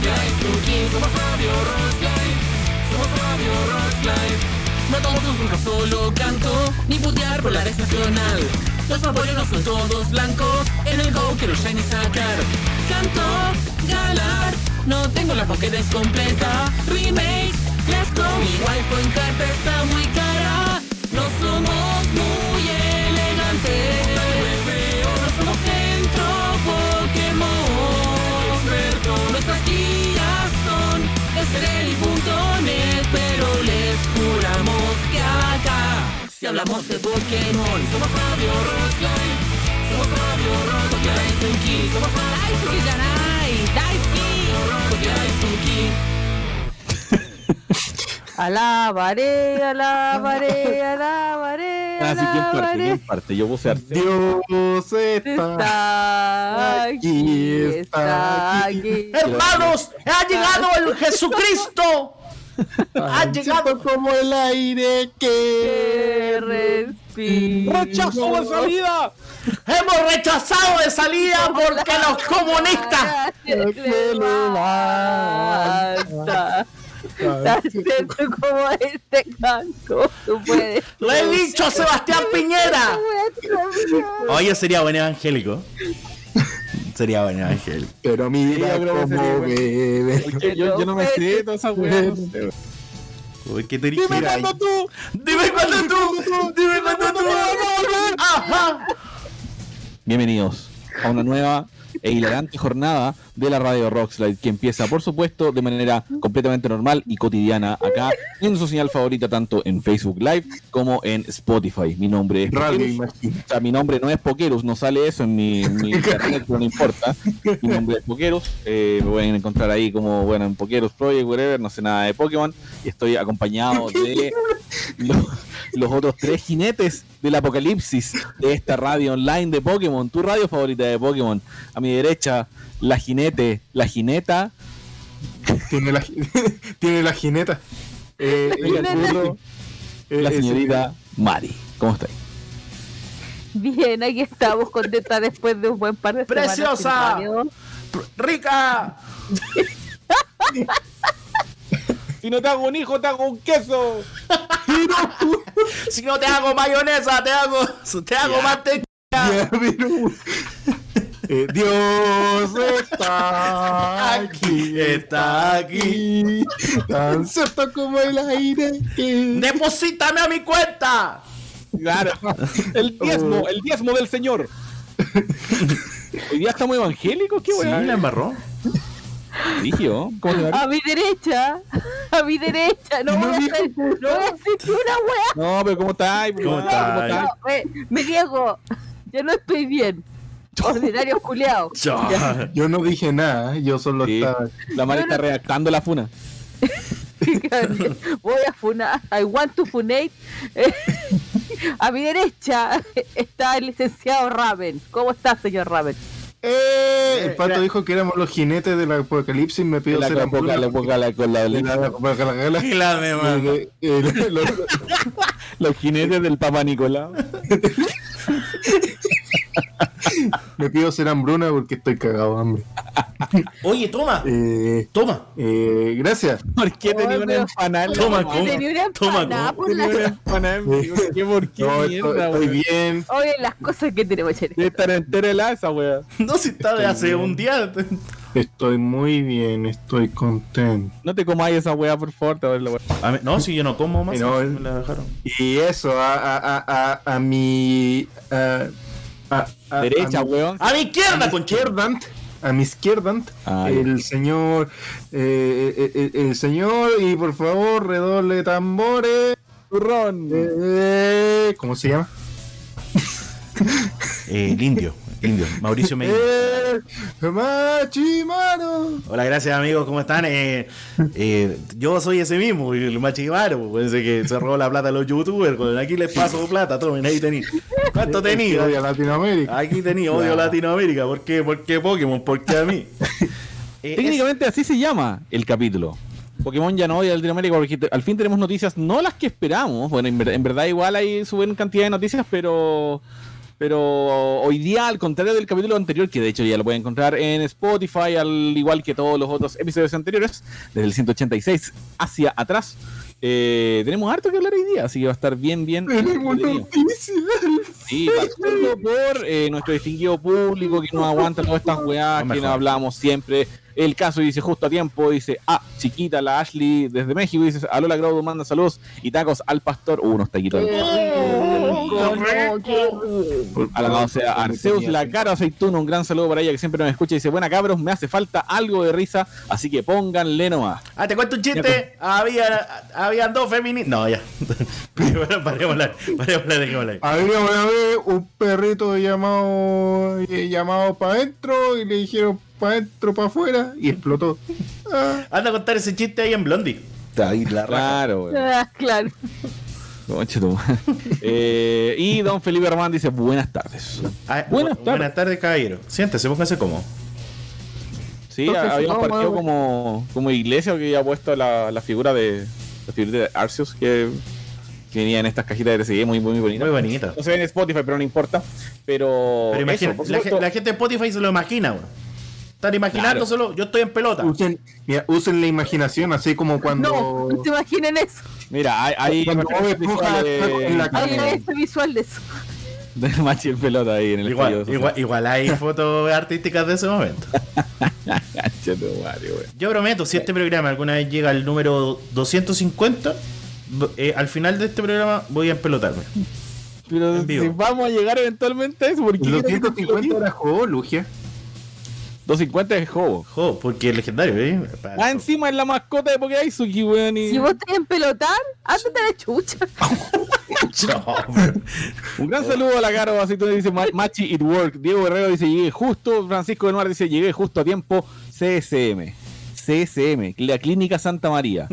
Somos Radio Rocklight, somos Radio Rocklight. No tomo sus burros, solo canto, ni putear por la red nacional. Los favoritos no son todos blancos, en el go quiero shiny sacar. Canto, galar, no tengo la Pokédex completa. Remake, let's go. Mi wifi en carta está muy cara, no somos muy si hablamos de Pokémon, somos Rockline, somos Radio Rockline, Suki, somos Radio Daisuki Daisuki Alabaré, alabaré, alabaré, Ah, sí, ¿quién parte? alabaré. ¿Quién parte? Yo puse arte. Dios está. Está aquí, está aquí. Hermanos, ha llegado el Jesucristo. Ha llegado como el aire que. Respira. ¡Rechazo de salida! Hemos rechazado de salida porque los comunistas. Se levanta. Tan como este canto. Tú puedes. Le he dicho a Sebastián Piñera. Oye, sería buen evangélico. Sería buen evangélico. Pero mira Sí, cómo bebe. Yo, yo- yo no me sé toda esa weá. no sé. Uy, ¿qué? Dime cuándo tú. Dime cuándo tú. Dime cuándo tú. Ajá. Bienvenidos a una nueva e hilarante jornada de la radio Rockslide que empieza, por supuesto, de manera completamente normal y cotidiana acá en su señal favorita, tanto en Facebook Live como en Spotify. Mi nombre es Radio. O sea, mi nombre no es Pokerus, no sale eso en mi, en mi internet, pero no importa. Mi nombre es Pokerus. eh, me pueden encontrar ahí como, bueno, en Pokerus Project, whatever, no sé nada de Pokémon. Y estoy acompañado de los, los otros tres jinetes del apocalipsis de esta radio online de Pokémon, tu radio favorita de Pokémon. A mi derecha, la jinete, la jineta. Tiene la, tiene la jineta. Eh, el burro, eh, la ese- señorita Mari. ¿Cómo estáis? Bien, aquí estamos contentas después de un buen par de Preciosa. Rica. Si no te hago un hijo, te hago un queso. Si no te hago mayonesa, te hago, te hago mantequilla. Ya, pero- Eh, Dios está aquí, Está aquí. tan cierto como el aire que. Deposítame a mi cuenta. Claro. El diezmo, el diezmo del Señor. Hoy día estamos evangélicos, qué Sí, weá. la embarró. Digio, ¿cómo te va? A mi derecha, a mi derecha, no voy a hacer, no voy a una wea. No, pero ¿cómo estás? ¿Cómo estás? No, me, me niego, yo no estoy bien. Ordinario culiao. Ya. Yo no dije nada, yo solo Sí. estaba. La Mari está redactando la funa. Voy a funar, I want to funate. Eh, A mi derecha está el licenciado Raven. ¿Cómo está, señor Raven? ¡Eh! El Eh, pato era- dijo que éramos los jinetes del apocalipsis. Me pidió ser los- jinetes del Papa Nicolau. Me pido ser hambruna porque estoy cagado de hambre. Oye, toma. Eh, Toma. eh, gracias. ¿Por qué tenía una empanada? Toma, una Toma, la- Tenía una empanada. en vivo. ¿Qué, ¿Por qué No, estoy, mierda, estoy weón? bien. Oye, las cosas que tenemos, Chere. Debe estar entera helada esa weá. No, si está de hace un día. Estoy muy bien. Estoy contento. No te comáis esa weá, por favor. Te va a ver la weá. A mí- no, si yo no como más. No, me la dejaron. Y eso, a, a, a, a, a mi. A, a- a- Derecha, a mi- weón. A mi a izquierda, mi conchero. izquierda, a mi izquierda, Ah, el señor, eh, eh, eh, el señor, y por favor, redoble tambores. Turrón. Eh, ¿Cómo se llama? El indio. Indio. Mauricio Medina. Eh, Machimaro. Hola, gracias amigos, ¿cómo están? Eh, eh, yo soy ese mismo, el machivaro, ese que se robó la plata a los youtubers. con- Aquí les paso plata, tomen, ahí tení. ¿Cuánto odia a Latinoamérica. Aquí tenía odio a Latinoamérica. ¿Por qué? ¿Por qué Pokémon? ¿Por qué a mí? Eh, Técnicamente así se llama el capítulo. Pokémon ya no odia a Latinoamérica porque al fin tenemos noticias, no las que esperamos. Bueno, en, ver- en verdad igual hay su buena cantidad de noticias, pero Pero hoy día, al contrario del capítulo anterior, que de hecho ya lo pueden encontrar en Spotify, al igual que todos los otros episodios anteriores, desde el 186 hacia atrás, eh, tenemos harto que hablar hoy día, así que va a estar bien, bien. Tenemos noticias. Sí, por eh, nuestro distinguido público que nos aguanta todas estas weas, que nos hablamos siempre. El caso dice justo a tiempo, dice, ah, chiquita, la Ashley desde México, dice, Alola Graudo manda saludos y tacos al pastor. Uh, unos taquitos. Alabado sea Arceus, la cara aceituna, un gran saludo para ella que siempre nos escucha y dice, buena cabros, me hace falta algo de risa, así que pónganle nomás. Ah, te cuento un chiste. Había, habían dos feministas. No, ya. bueno, parémosla. Parémosla, dejémosla ahí. Había una vez un perrito llamado eh, llamado para adentro y le dijeron para adentro, para afuera y explotó. Ah, Anda a contar ese chiste ahí en Blondie. Ahí la. Claro, weón. Ah, claro. Eh, y don Felipe Román dice, buenas tardes. Ah, Buenas bu- tardes. Buenas tardes, caballero. Siéntese, póngase cómodo. Sí, Entonces, habíamos ¿cómo? partido como, como iglesia que había puesto la, la figura de la figura de Arceus que, que venía en estas cajitas de TCG muy, muy bonita. Muy bonita. No se ve en Spotify, pero no importa. Pero, Pero imagina, eso, la, la gente de Spotify se lo imagina, weón. Están imaginándoselo. Yo estoy en pelota. usen, mira, usen la imaginación, así como cuando. No, no se imaginen eso. mira, hay, hay Cuando con la Claro. este visual de eso. de Machi en pelota ahí en el Igual, igual, igual hay fotos artísticas de ese momento. Yo prometo, si este programa alguna vez llega al número 250, eh, al final de este programa voy a empelotarme. Pero En vivo. si vamos a llegar eventualmente a eso, ¿por qué Los quieres que 150 era juego, Lugia. 250 es Hobo. Jo, porque es legendario, ¿eh? Ah, encima es la mascota de Pokéaizuki, weón. y- Si vos tenés en pelotar, a la chucha. Un gran saludo a la Caro, así tú dice Ma- Machi It Work. Diego Guerrero dice llegué justo. Francisco de Mar dice llegué justo a tiempo. CSM. CSM, la Clínica Santa María.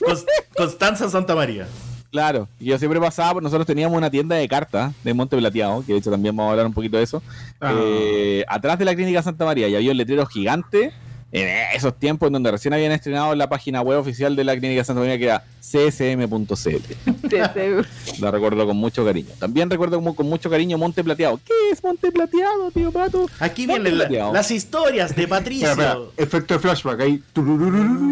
Cons- Constanza Santa María. Claro, yo siempre pasaba, pues nosotros teníamos una tienda de cartas de Monte Plateado, que de hecho también vamos a hablar un poquito de eso. Ah. Eh, atrás de la Clínica Santa María y había un letrero gigante en esos tiempos en donde recién habían estrenado la página web oficial de la Clínica Santa María que era csm.cl. La recuerdo con mucho cariño. También recuerdo como- con mucho cariño Monte Plateado. ¿Qué es Monte Plateado, tío Pato? Aquí vienen la- las historias de Patricio. Espera, espera, efecto de flashback ahí.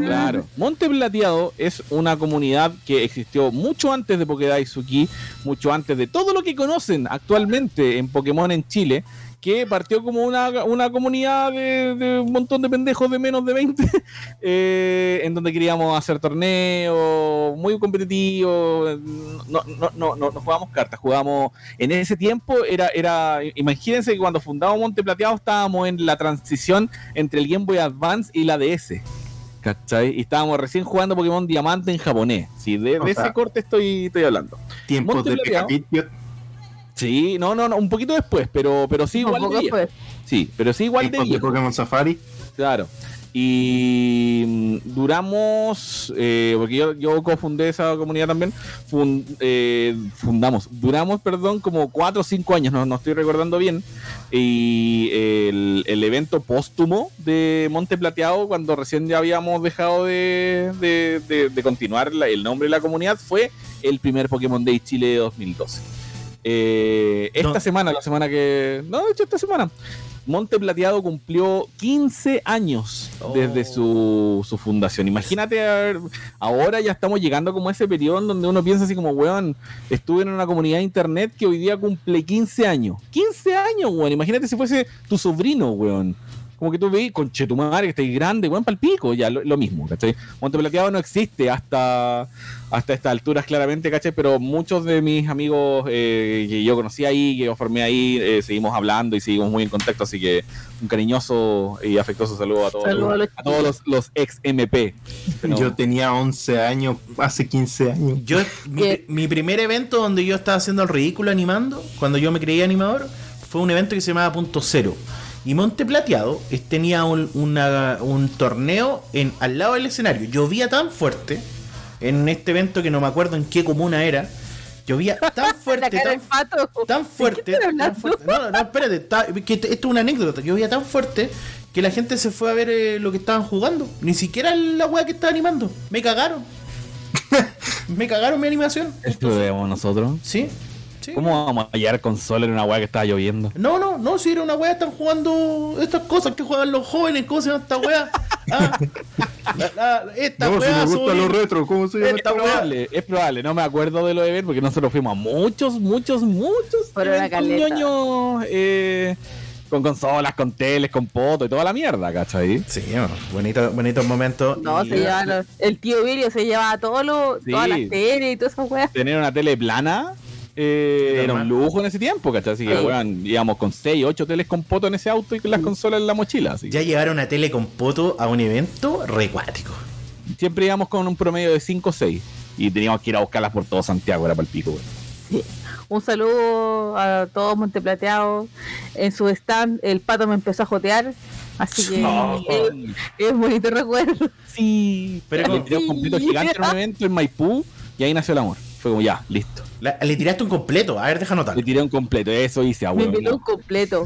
Claro. Monte Plateado es una comunidad que existió mucho antes de Pokédaisuki, mucho antes de todo lo que conocen actualmente en Pokémon en Chile, que partió como una, una comunidad de, de un montón de pendejos de menos de 20, eh, en donde queríamos hacer torneos muy competitivos. No, no, no, no, no jugábamos cartas, jugábamos. En ese tiempo era, era. Imagínense que cuando fundamos Monte Plateado estábamos en la transición entre el Game Boy Advance y la DS. ¿Cachai? Y estábamos recién jugando Pokémon Diamante en japonés. Sí, de, sea- ese corte estoy, estoy hablando. Tiempos Monte de Plateado. Sí, no, no, no, un poquito después, pero, pero sí igual Un de poco viejo. después. Sí, pero sí igual de de viejo. Pokémon Safari. Claro. Y mm, duramos, eh, porque yo, yo cofundé esa comunidad también, eh, fundamos, duramos, perdón, como 4 o 5 años, no, no estoy recordando bien, y el, el evento póstumo de Monte Plateado, cuando recién ya habíamos dejado de, de- de- de continuar la- el nombre de la comunidad, fue el primer Pokémon Day Chile 2012. Eh, esta No. semana, la semana que... No, de hecho esta semana. Monte Plateado cumplió 15 años Oh. desde su, su fundación. Imagínate, a ver, ahora ya estamos llegando como a ese periodo en donde uno piensa así como, weón, estuve en una comunidad de internet que hoy día cumple 15 años. 15 años, weón. Imagínate si fuese tu sobrino, weón. Como que tú veis, con tu madre, que estáis grande, weón, palpico, ya lo, lo mismo, ¿cachai? Monte Plateado no existe hasta, hasta estas alturas, claramente, ¿cachai? Pero muchos de mis amigos eh, que yo conocí ahí, que yo formé ahí, eh, seguimos hablando y seguimos muy en contacto, así que un cariñoso y afectuoso saludo a todos, Saludo a los a todos los, los ex MP. Pero- Yo tenía 11 años, hace 15 años. Yo, mi, ¿Qué? mi primer evento donde yo estaba haciendo el ridículo animando, cuando yo me creía animador, fue un evento que se llamaba Punto Cero. Y Monte Plateado tenía un, una- un torneo en, al lado del escenario. Llovía tan fuerte en este evento que no me acuerdo en qué comuna era. Llovía tan fuerte, tan, pato. tan ¿De qué fuerte. tan fuerte. No, no, no, espérate. está- que esto esto es una anécdota. Llovía tan fuerte que la gente se fue a ver eh, lo que estaban jugando. Ni siquiera la weá que estaba animando. Me cagaron. me cagaron mi animación. Esto lo debemos nosotros. Sí, Sí. ¿Cómo vamos a hallar consola en una weá que estaba lloviendo? No, no, no, si era una weá, están jugando estas cosas que juegan los jóvenes, ¿cómo se llama esta weá? Ah, la- la- esta No, si weá me gustan soy- los retro, ¿cómo se llama? Es Esta weá. probable, es probable, no me acuerdo de lo de ver porque nosotros fuimos a muchos, muchos, muchos caleta. ñoños, eh, con consolas, con teles, con poto y toda la mierda, ¿cachai? Sí, bueno, bonito, bonitos momentos. No, Y- se llevan los- el tío Vilio se llevaba todo lo, Sí. todas las teles y todas esas weas. Tener una tele plana eh, era un lujo en ese tiempo, ¿cachai? Así que, Sí. weón, íbamos con 6, 8 teles con poto en ese auto y con las consolas en la mochila. Así. Ya llevar una tele con poto a un evento recuático. Siempre íbamos con un promedio de 5 o 6 y teníamos que ir a buscarlas por todo Santiago, era para el pico, weón. Sí. Un saludo a todos Monteplateados. En su stand, el pato me empezó a jotear. Así que No. es, es bonito recuerdo. Sí, Pero con- el video completo gigante en un evento en Maipú y ahí nació el amor. Fue como ya, listo. La- le tiraste un completo, a ver, deja anotar. Le tiré un completo, eso hice, Me abuelo. peló un completo.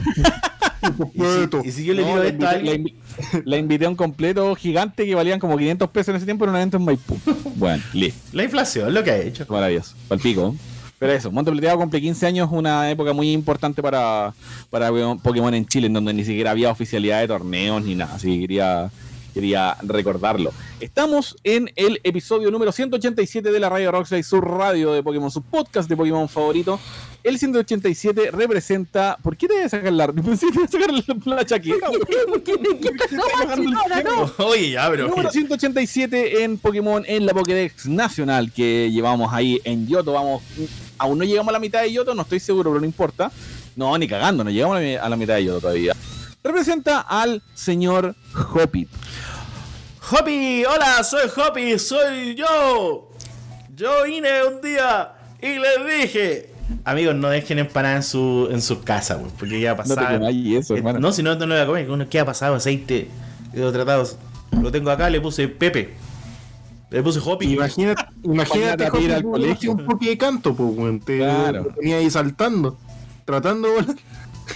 Y si, y si yo le No, tiro la, esto a invité, la, alguien, invi- la invité a un completo gigante que valían como 500 pesos en ese tiempo en un evento en Maipú. Bueno, listo. la inflación, lo que ha hecho. Maravilloso. Palpico. Pero eso, Montepleteado cumple 15 años, una época muy importante para, para Pokémon en Chile, en donde ni siquiera había oficialidad de torneos ni nada. Así que quería, quería recordarlo. Estamos en el episodio número 187 de la Radio Rockslide, su radio de Pokémon, su podcast de Pokémon favorito. El 187 representa. ¿Por qué te voy a sacar la, pensé que te iba a sacar la, la chaqueta? ¿Por qué. No. Oye, ya. Número 187 en Pokémon en la Pokédex Nacional que llevamos ahí en Yoto. Vamos, aún no llegamos a la mitad de Yoto, no estoy seguro, pero no importa. No, ni cagando, no llegamos a la, a la mitad de Yoto todavía. Representa al señor Hoppy. Hoppy, hola, soy Hoppy, soy yo. Yo vine un día y les dije. Amigos, no dejen empanada en su, en su casa, güey, porque ya comáis eso, Eh, no, si no, no lo voy a comer. Uno, ¿Qué ha pasado? Aceite de tratados. Lo tengo acá, le puse Pepe. Le puse Hoppy. Imagínate, imagínate Para ir al colegio. un poco de canto, pues, weón. Te Claro. ahí saltando, tratando de volar.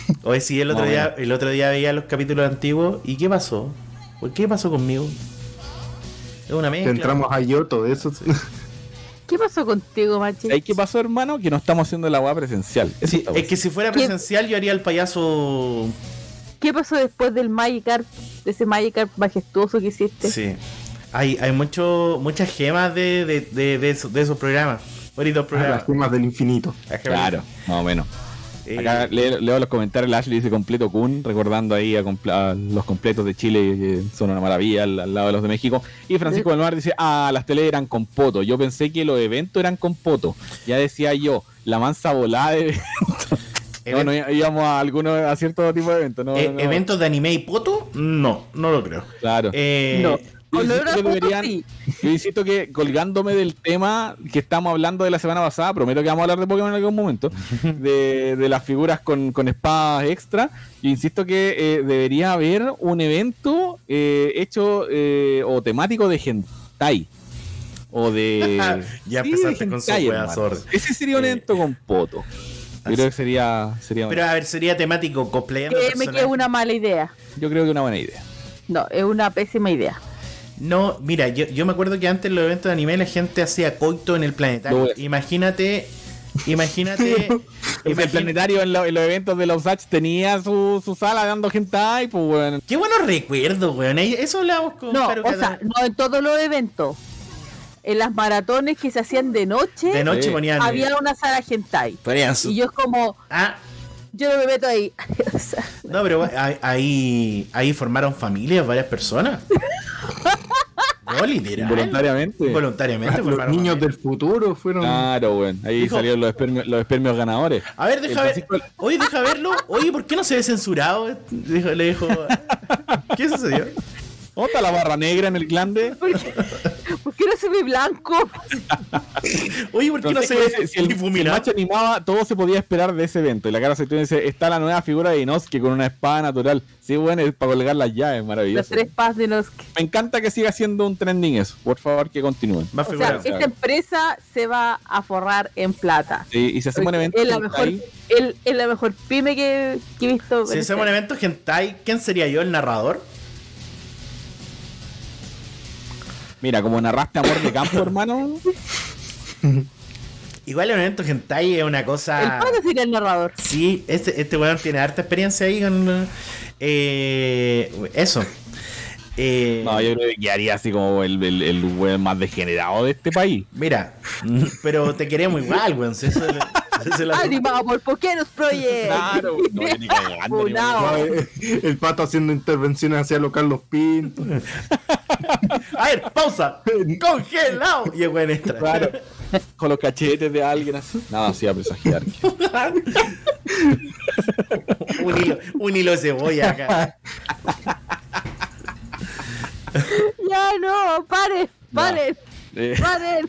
Oye, sí, el otro, día, el otro día veía los capítulos antiguos. ¿Y qué pasó? ¿Por qué pasó conmigo? Es una mezcla. Entramos a Yoto, eso. ¿Qué pasó contigo, machi? ¿Sabes qué pasó, hermano? Que no estamos haciendo la weá presencial. Sí, es que si fuera ¿Qué? presencial yo haría el payaso. ¿Qué pasó después del Magikarp, de ese Magikarp majestuoso que hiciste? Sí. Hay, hay mucho, muchas gemas de, de, de, de esos, de esos programas. Bonitos Las programas. gemas del infinito. Las gemas. Claro, más o menos. Eh, Acá leo, leo los comentarios, el Ashley dice completo Kun, recordando ahí a, comple- a los completos de Chile, que son una maravilla al, al lado de los de México. Y Francisco del Mar dice, ah, las teles eran con poto. Yo pensé que los eventos eran con poto. Ya decía yo, la mansa volada de eventos. No, no íbamos a algunos, a cierto tipo de eventos. No, eh, no, no. ¿Eventos de anime y poto? No, no lo creo. Claro. Eh, No. Yo insisto, que foto, deberían- sí. yo insisto que colgándome del tema que estamos hablando de la semana pasada, prometo que vamos a hablar de Pokémon en algún momento, de, de las figuras con, con espadas extra, yo insisto que eh, debería haber un evento eh, hecho eh, o temático de hentai. O de... Ya Sí, empezaste de con su. Ese sería un Eh, evento con poto. Yo creo que sería... sería Pero a ver, sería temático cosplayando Créeme que es personajes. una mala idea. yo creo que una buena idea. No, es una pésima idea. No, mira, yo, yo me acuerdo que antes en los eventos de anime la gente hacía coito en el planetario. Imagínate, imagínate. El planetario en, lo- en los eventos de los H tenía su, su sala dando hentai, pues bueno. Qué buenos recuerdos, weón. Ahí- Eso hablamos con No, o sea, no en todos los eventos. En las maratones que se hacían de noche, De noche Sí. ponían. había una sala hentai. ponían su- Y yo es como, Ah, yo no me meto ahí. No, pero ahí- ahí, ahí formaron familias, varias personas. No, literal. Involuntariamente. Voluntariamente Los niños del futuro fueron. Claro, weón. Ahí Dijo- salieron los espermios, los espermios ganadores. A ver, deja ver. Oye, deja verlo. Oye, ¿por qué no se ve censurado? Dijo, le dijo. ¿Qué sucedió? ¿Dónde está la barra negra en el glande? ¿Por qué, por qué no se ve blanco? Oye, ¿por qué no se Francisco ve dice, si, el, si el macho animaba, todo se podía esperar de ese evento. Y la cara se dice, está la nueva figura de Inosuke con una espada natural. Sí, bueno, es para colgar las llaves, Los maravilloso. tres pas de los que. Me encanta que siga siendo un trending eso. Por favor, que continúen. O sea, esta empresa se va a forrar en plata. Sí, y si hacemos un evento es la mejor, el- es la mejor pyme que, que he visto. Si hacemos un evento hentai, ¿quién sería yo, el narrador? Mira, como narraste amor de campo, hermano. Igual el evento hentai es una cosa. El padre sería el narrador. Sí, este, este weón tiene harta experiencia ahí con. eh, eso. Eh, No, yo creo que haría así como el, el, el weón más degenerado de este país. Mira, pero te queremos igual, weón. si Eso, es Animado por Pokeros Project. Claro, no, ni cagando. No, eh, el pato haciendo intervenciones hacia los Carlos Pinto. A ver, pausa. Congelado. Y el weón entra. Claro. Con los cachetes de alguien así. Nada, así a presagiar. un, hilo, un hilo de cebolla acá. Ya no, paren, paren, Eh, paren.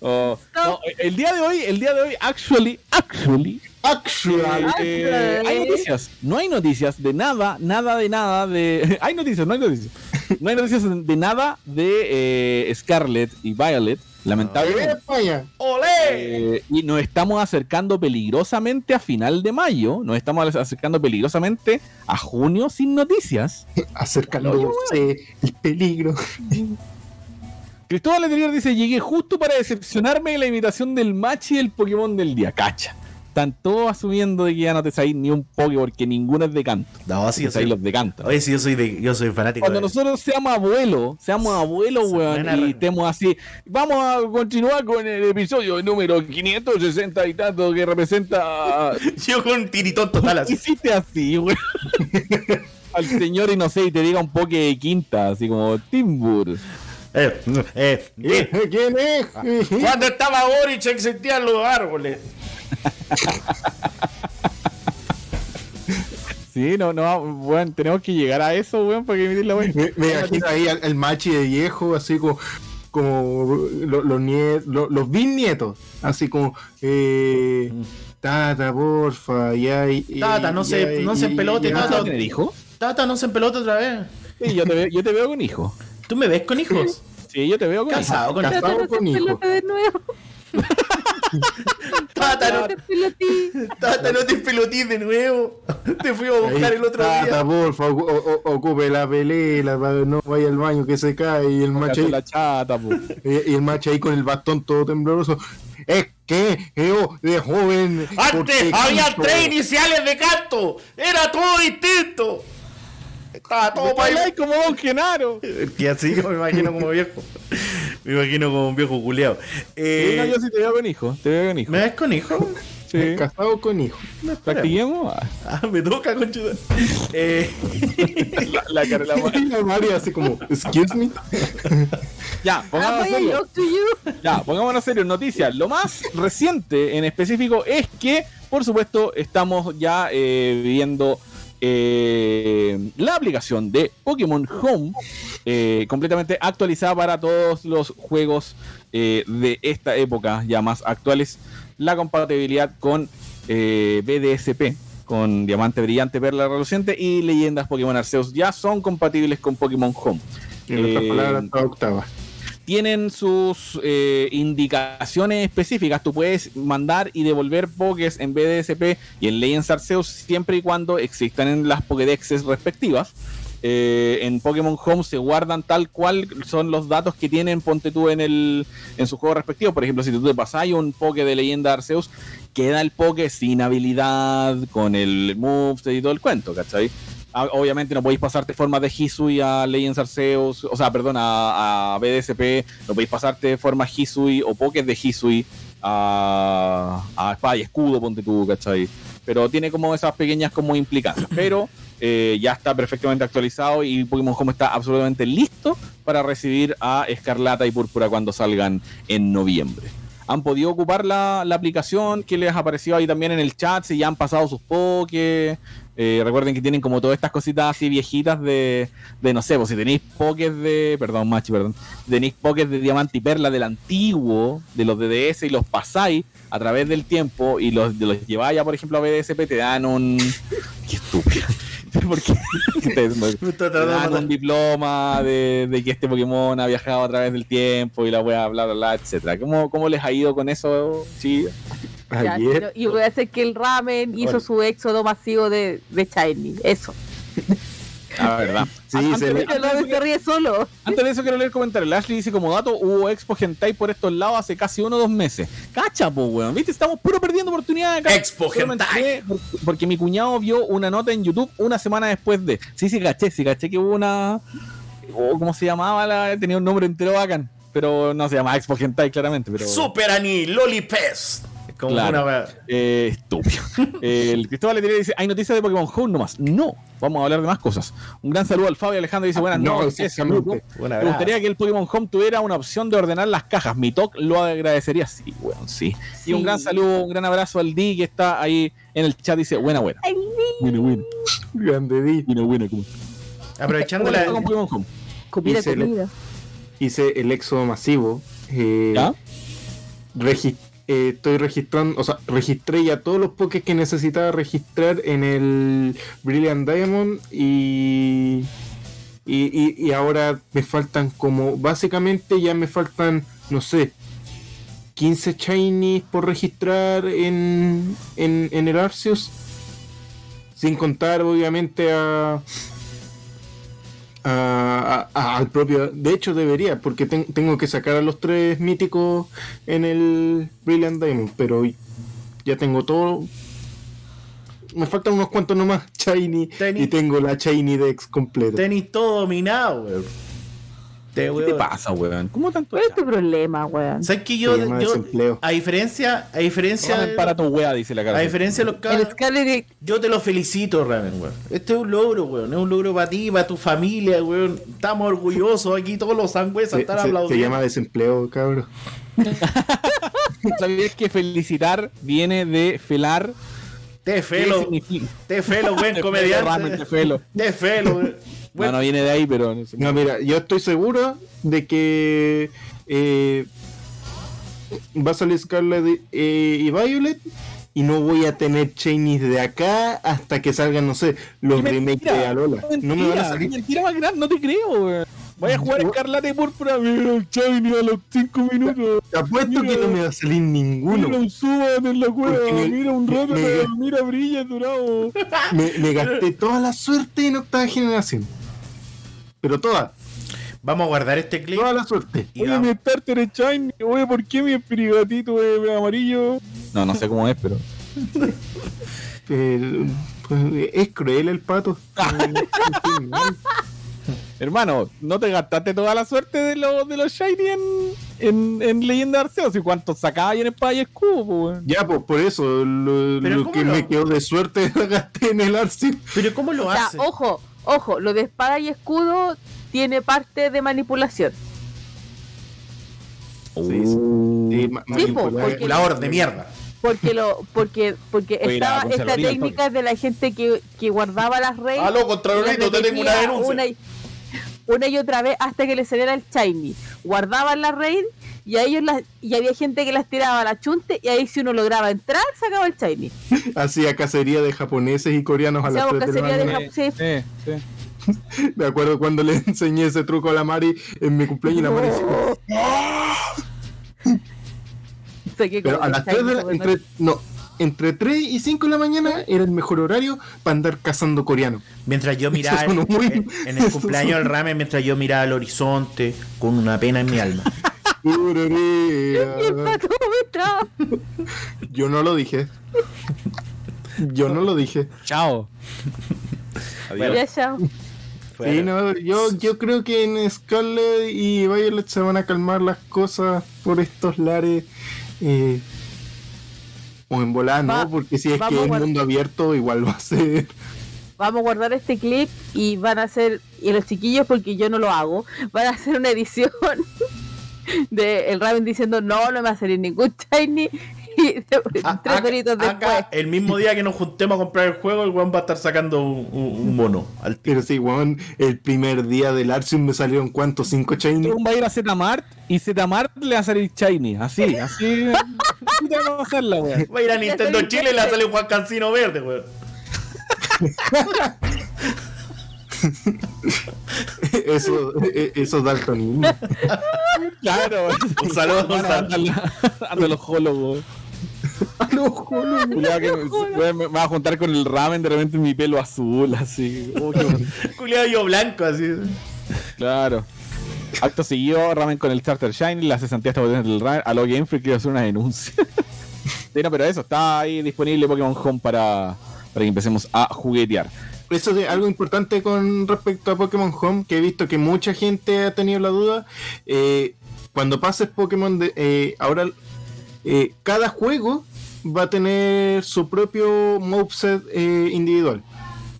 Oh, no, el día de hoy, el día de hoy, actually, actually, Actual. eh, hay noticias. No hay noticias de nada, nada de nada de. hay noticias, no hay noticias. No hay noticias de nada de eh, Scarlett y Violet, lamentablemente. España. ¡Olé! Eh, y nos estamos acercando peligrosamente a final de mayo. Nos estamos acercando peligrosamente a junio sin noticias. Acercándose el peligro. Cristóbal Letelier dice: Llegué justo para decepcionarme de la imitación del Machi y el Pokémon del día. Cacha. Están todos asumiendo de que ya no te sabéis ni un Poké porque ninguno es de canto. No, sí, Te yo soy. los de canto. Oye, sí, yo soy, de, yo soy fanático. Cuando de- nosotros seamos abuelos, seamos abuelos, weón, y re- estemos así, vamos a continuar con el episodio número 560 y tanto que representa Yo con tiritón total así. hiciste así, güey? Al señor y no sé, y te diga un poke de quinta, así como Timbur. Eh, eh, eh. ¿Quién es? Cuando estaba Boric existían los árboles. Sí, no, no, bueno, tenemos que llegar a eso, weón, para que emitir la weón. Me, me imagino ahí al, al machi de viejo, así como, como lo- los, nie- lo- los bisnietos, así como, eh, tata, porfa, ya. Tata, no se- ya- no se empelote, ya- tata. ¿No tiene hijo? Tata, no se pelota otra vez. Sí, yo te, veo, yo te veo con hijo. ¿Tú me ves con hijos? Sí, yo te veo con Casado con Casado Trata de con hijo. pelote de nuevo. Tata, no, tata, no te pelotís de nuevo. Te fui a buscar el otro tata, día. porfa, o- o- ocupe la pelela, para que no vaya al baño que se cae y el macho ahí, la chata, y, y el macho ahí con el bastón todo tembloroso. Es que yo de joven. Antes había canto". tres iniciales de canto. Era todo distinto. Estaba todo para como Don Genaro. Que así yo me imagino como viejo. Me imagino como un viejo culeado. Sí, no, Eh, yo sí te veo con hijo, te veo con hijo. ¿Me ves con hijo? Sí. Casado con hijo. Practiquemos. Ah, me toca, conchuda. Eh, La, la cara la. Y la María así como, excuse me. Ya, Ah, pongámonos you. Ya, pongámonos serios. Noticias. Lo más reciente en específico es que, por supuesto, estamos ya eh, viendo eh, la aplicación de Pokémon Home eh, completamente actualizada para todos los juegos eh, de esta época ya más actuales. La compatibilidad con eh, BDSP, con Diamante Brillante, Perla Reluciente y Leyendas Pokémon Arceus ya son compatibles con Pokémon Home. En otras palabras, la octava. Tienen sus eh, indicaciones específicas. Tú puedes mandar y devolver Pokés en BDSP y en Legends Arceus siempre y cuando existan en las Pokédexes respectivas. Eh, en Pokémon Home se guardan tal cual son los datos que tienen, ponte tú en el en su juego respectivo. Por ejemplo, si tú te pasas un Poké de leyenda Arceus, queda el Poké sin habilidad, con el moveset y todo el cuento, ¿cachai? Ah, Obviamente no podéis pasarte formas de Hisui a Legends Arceus, o sea, perdón, a, a BDSP, no podéis pasarte formas Hisui o Pokés de Hisui a, a Espada y Escudo, ponte tú, ¿cachai? Pero tiene como esas pequeñas como implicancias, pero eh, ya está perfectamente actualizado y Pokémon Home está absolutamente listo para recibir a Escarlata y Púrpura cuando salgan en noviembre. Han podido ocupar la, la aplicación que les apareció ahí también en el chat, si ya han pasado sus Pokés. Eh, recuerden que tienen como todas estas cositas así viejitas de, de no sé, pues si tenéis Pokés de, perdón, Machi, perdón, si tenéis Pokés de Diamante y Perla del antiguo, de los DDS y los pasáis a través del tiempo y los, lleváis ya, por ejemplo, a BDSP, te dan un... Qué estúpido. Te de dan un diploma de, de que este Pokémon ha viajado a través del tiempo y la wea, bla, bla, bla, etcétera. ¿Cómo, ¿Cómo les ha ido con eso, sí? Ayer. y voy a hacer que el ramen hizo Bueno. su éxodo masivo de, de Shiny. Eso. La verdad. Sí, Antes se de- le- se ríe solo. Antes de eso quiero leer comentarios. Ashley dice como dato, hubo expo hentai por estos lados hace casi uno o dos meses. Cacha, po, weón. ¿Viste? Estamos puro perdiendo oportunidades acá. Expo por- Porque mi cuñado vio una nota en YouTube una semana después de... Sí, sí, caché, sí, caché que hubo una... ¿Cómo se llamaba? La... Tenía un nombre entero bacán. Pero no se llama expo hentai claramente. Pero... Super Ani. Como Claro. una Eh, estúpido. el Cristóbal Letelier dice, hay noticias de Pokémon Home nomás. No, vamos a hablar de más cosas. Un gran saludo al Fabio Alejandro dice, buenas No, noches. grupo. Me gustaría que el Pokémon Home tuviera una opción de ordenar las cajas. Mi TOC lo agradecería. Sí, weón, sí. Y un gran saludo, un gran abrazo al Di que está ahí en el chat. Dice, buena, buena. Ay, Buena, buena. Grande Di. Buena, buena. ¿cómo? Aprovechando ¿Cómo le va la. con Pokémon Home? comida, Hice el-. Hice el éxodo masivo. eh, ¿Ya? Eh, estoy registrando, o sea, registré ya todos los pokés que necesitaba registrar en el Brilliant Diamond y, y, y- ahora me faltan como, básicamente ya me faltan, no sé, 15 Shinies por registrar en, en, en el Arceus. Sin contar, obviamente, a, a- a- al propio. De hecho, debería, porque ten- tengo que sacar a los tres míticos en el Brilliant Diamond, pero ya tengo todo. Me faltan unos cuantos nomás, Shiny, y tengo la Shiny Dex completa. Tenis todo dominado, weón. Te, ¿Qué te pasa, weón? ¿Cómo tanto? ¿Cuál es tu problema, weón? ¿Sabes que yo, yo- a diferencia, a diferencia, de- para tu wea, dice la cara. a diferencia de los cabros, yo te lo felicito, Ramen, weón. Este es un logro, weón. Es un logro para ti, para tu familia, weón. Estamos orgullosos aquí, todos los sangües Se, están se- se aplaudiendo. llama desempleo, cabrón. ¿Sabías que felicitar viene de felar? Te ¿Qué felo, te felo, buen felo, comediante. Te felo. Te felo, weón. No, no viene de ahí, pero... no sé. No, mira, yo estoy seguro de que eh, va a salir Scarlet eh, y Violet y no voy a tener Shinies de acá hasta que salgan, no sé, los remakes de Alola. No me van a salir. mentira más grande, no te creo, weón. Voy a jugar Escarlata y Púrpura, mira el Shiny a los 5 minutos. Te apuesto que no me va a salir ninguno. Mira un Subat en la cueva, me- mira un mira brilla dorado. Me, me gasté toda la suerte en octava generación. Pero toda, Vamos a guardar este clip. toda la suerte. y Oye, vamos- mi starter es Shiny, oye, ¿por qué mi espirigatito es amarillo? No, no sé cómo es, pero... Pues, es cruel el pato. Hermano, ¿no te gastaste toda la suerte de los de los Shiny en, en, en Leyenda de Arceus? ¿Y cuántos sacaba ahí en Espada y Escudo, weón? ya, pues por eso, lo, Pero lo ¿cómo que lo- me quedó de suerte lo gasté en el Arceus. Pero ¿cómo lo O sea, hace? ojo, ojo, lo de espada y escudo tiene parte de manipulación. Sí, sí. Sí, ma- Sí, po, manipular- porque- La hora de mierda. Porque lo, porque, porque estaba la esta técnica de la gente que, que guardaba las reyes. Aló, Contralorito, te tengo una denuncia. Una y, una y otra vez hasta que le saliera el shiny. Guardaban las raid y a ellos las, y había gente que las tiraba a la chunte y ahí si uno lograba entrar sacaba el shiny. Hacía cacería de japoneses y coreanos a las Hacíamos 3 de la de mañana. jap- sí. Sí, sí. Me acuerdo cuando le enseñé ese truco a la Mari en mi cumpleaños y la Mari dijo, Pero a el las 3 de la, entre, no, entre 3 y 5 de la mañana era el mejor horario para andar cazando coreanos. Mientras yo miraba en, muy- en- en el cumpleaños del ramen, mientras yo miraba al horizonte con una pena en mi alma. Y el Yo no lo dije. Yo no lo dije. Chao. Adiós. Ya, chao. Sí, no, yo, yo creo que en Scarlet y Violet se van a calmar las cosas por estos lares. eh, o en volar, Va- ¿no? Porque si es que es mundo abierto, igual va a ser. Vamos a guardar este clip y van a hacer, y los chiquillos, porque yo no lo hago, van a hacer una edición de el Raven diciendo no, no me va a salir ningún shiny y A- tres acá- doritos después. acá, el mismo día que nos juntemos a comprar el juego, el weón va a estar sacando un, un- un mono al tiro. Pero sí, weón, el primer día del Arceus me salieron cuántos, cinco shiny. Tú va a ir a Zmart y Zmart le va a salir Shiny. Así, así. va a pasar la wea. Va a ir a Nintendo Chile y le sale un Juan Cancino verde, weón. eso, eh, eso es daltonismo. Claro. Un saludo. Anda los. Culeado que me, weón, me- me va a juntar con el ramen de repente mi pelo azul, así. Oh, yo blanco, así. Claro. Acto seguido, ramen con el Starter Shiny, la cesantía está potente del ramen. A lo Game Freak quiero hacer una denuncia. sí, no, pero eso, está ahí disponible Pokémon Home para, para que empecemos a juguetear. Eso es algo importante con respecto a Pokémon Home, que he visto que mucha gente ha tenido la duda. Eh, cuando pases Pokémon, de, eh, ahora eh, cada juego va a tener su propio moveset eh, individual.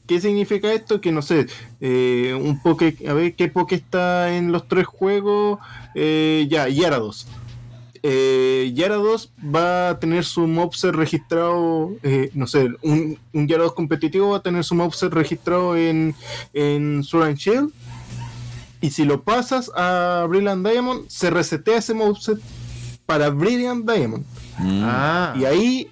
¿Qué significa esto? Que no sé, un poke, a ver qué poke está en los tres juegos. Ya, Yarados. Eh, Yarados va a tener su moveset registrado, eh, no sé, un, un Yarados competitivo va a tener su moveset registrado en, en Sword and Shield. Y si lo pasas a Brilliant Diamond, se resetea ese moveset para Brilliant Diamond. Ah. Y ahí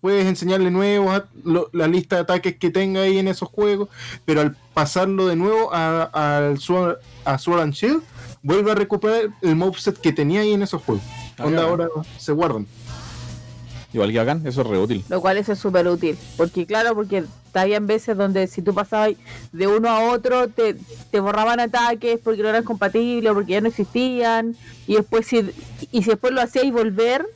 puedes enseñarle nuevo a- lo- la lista de ataques que tenga ahí en esos juegos, pero al pasarlo de nuevo a- Sword, a Sword and Shield, vuelve a recuperar el moveset que tenía ahí en esos juegos. Onda ahora se guardan. Igual que acá, eso es re útil. Lo cual eso es súper útil. Porque claro, porque habían veces donde si tú pasabas de uno a otro, te, te borraban ataques porque no eran compatibles, o porque ya no existían. Y después si, y si después lo hacíais volver,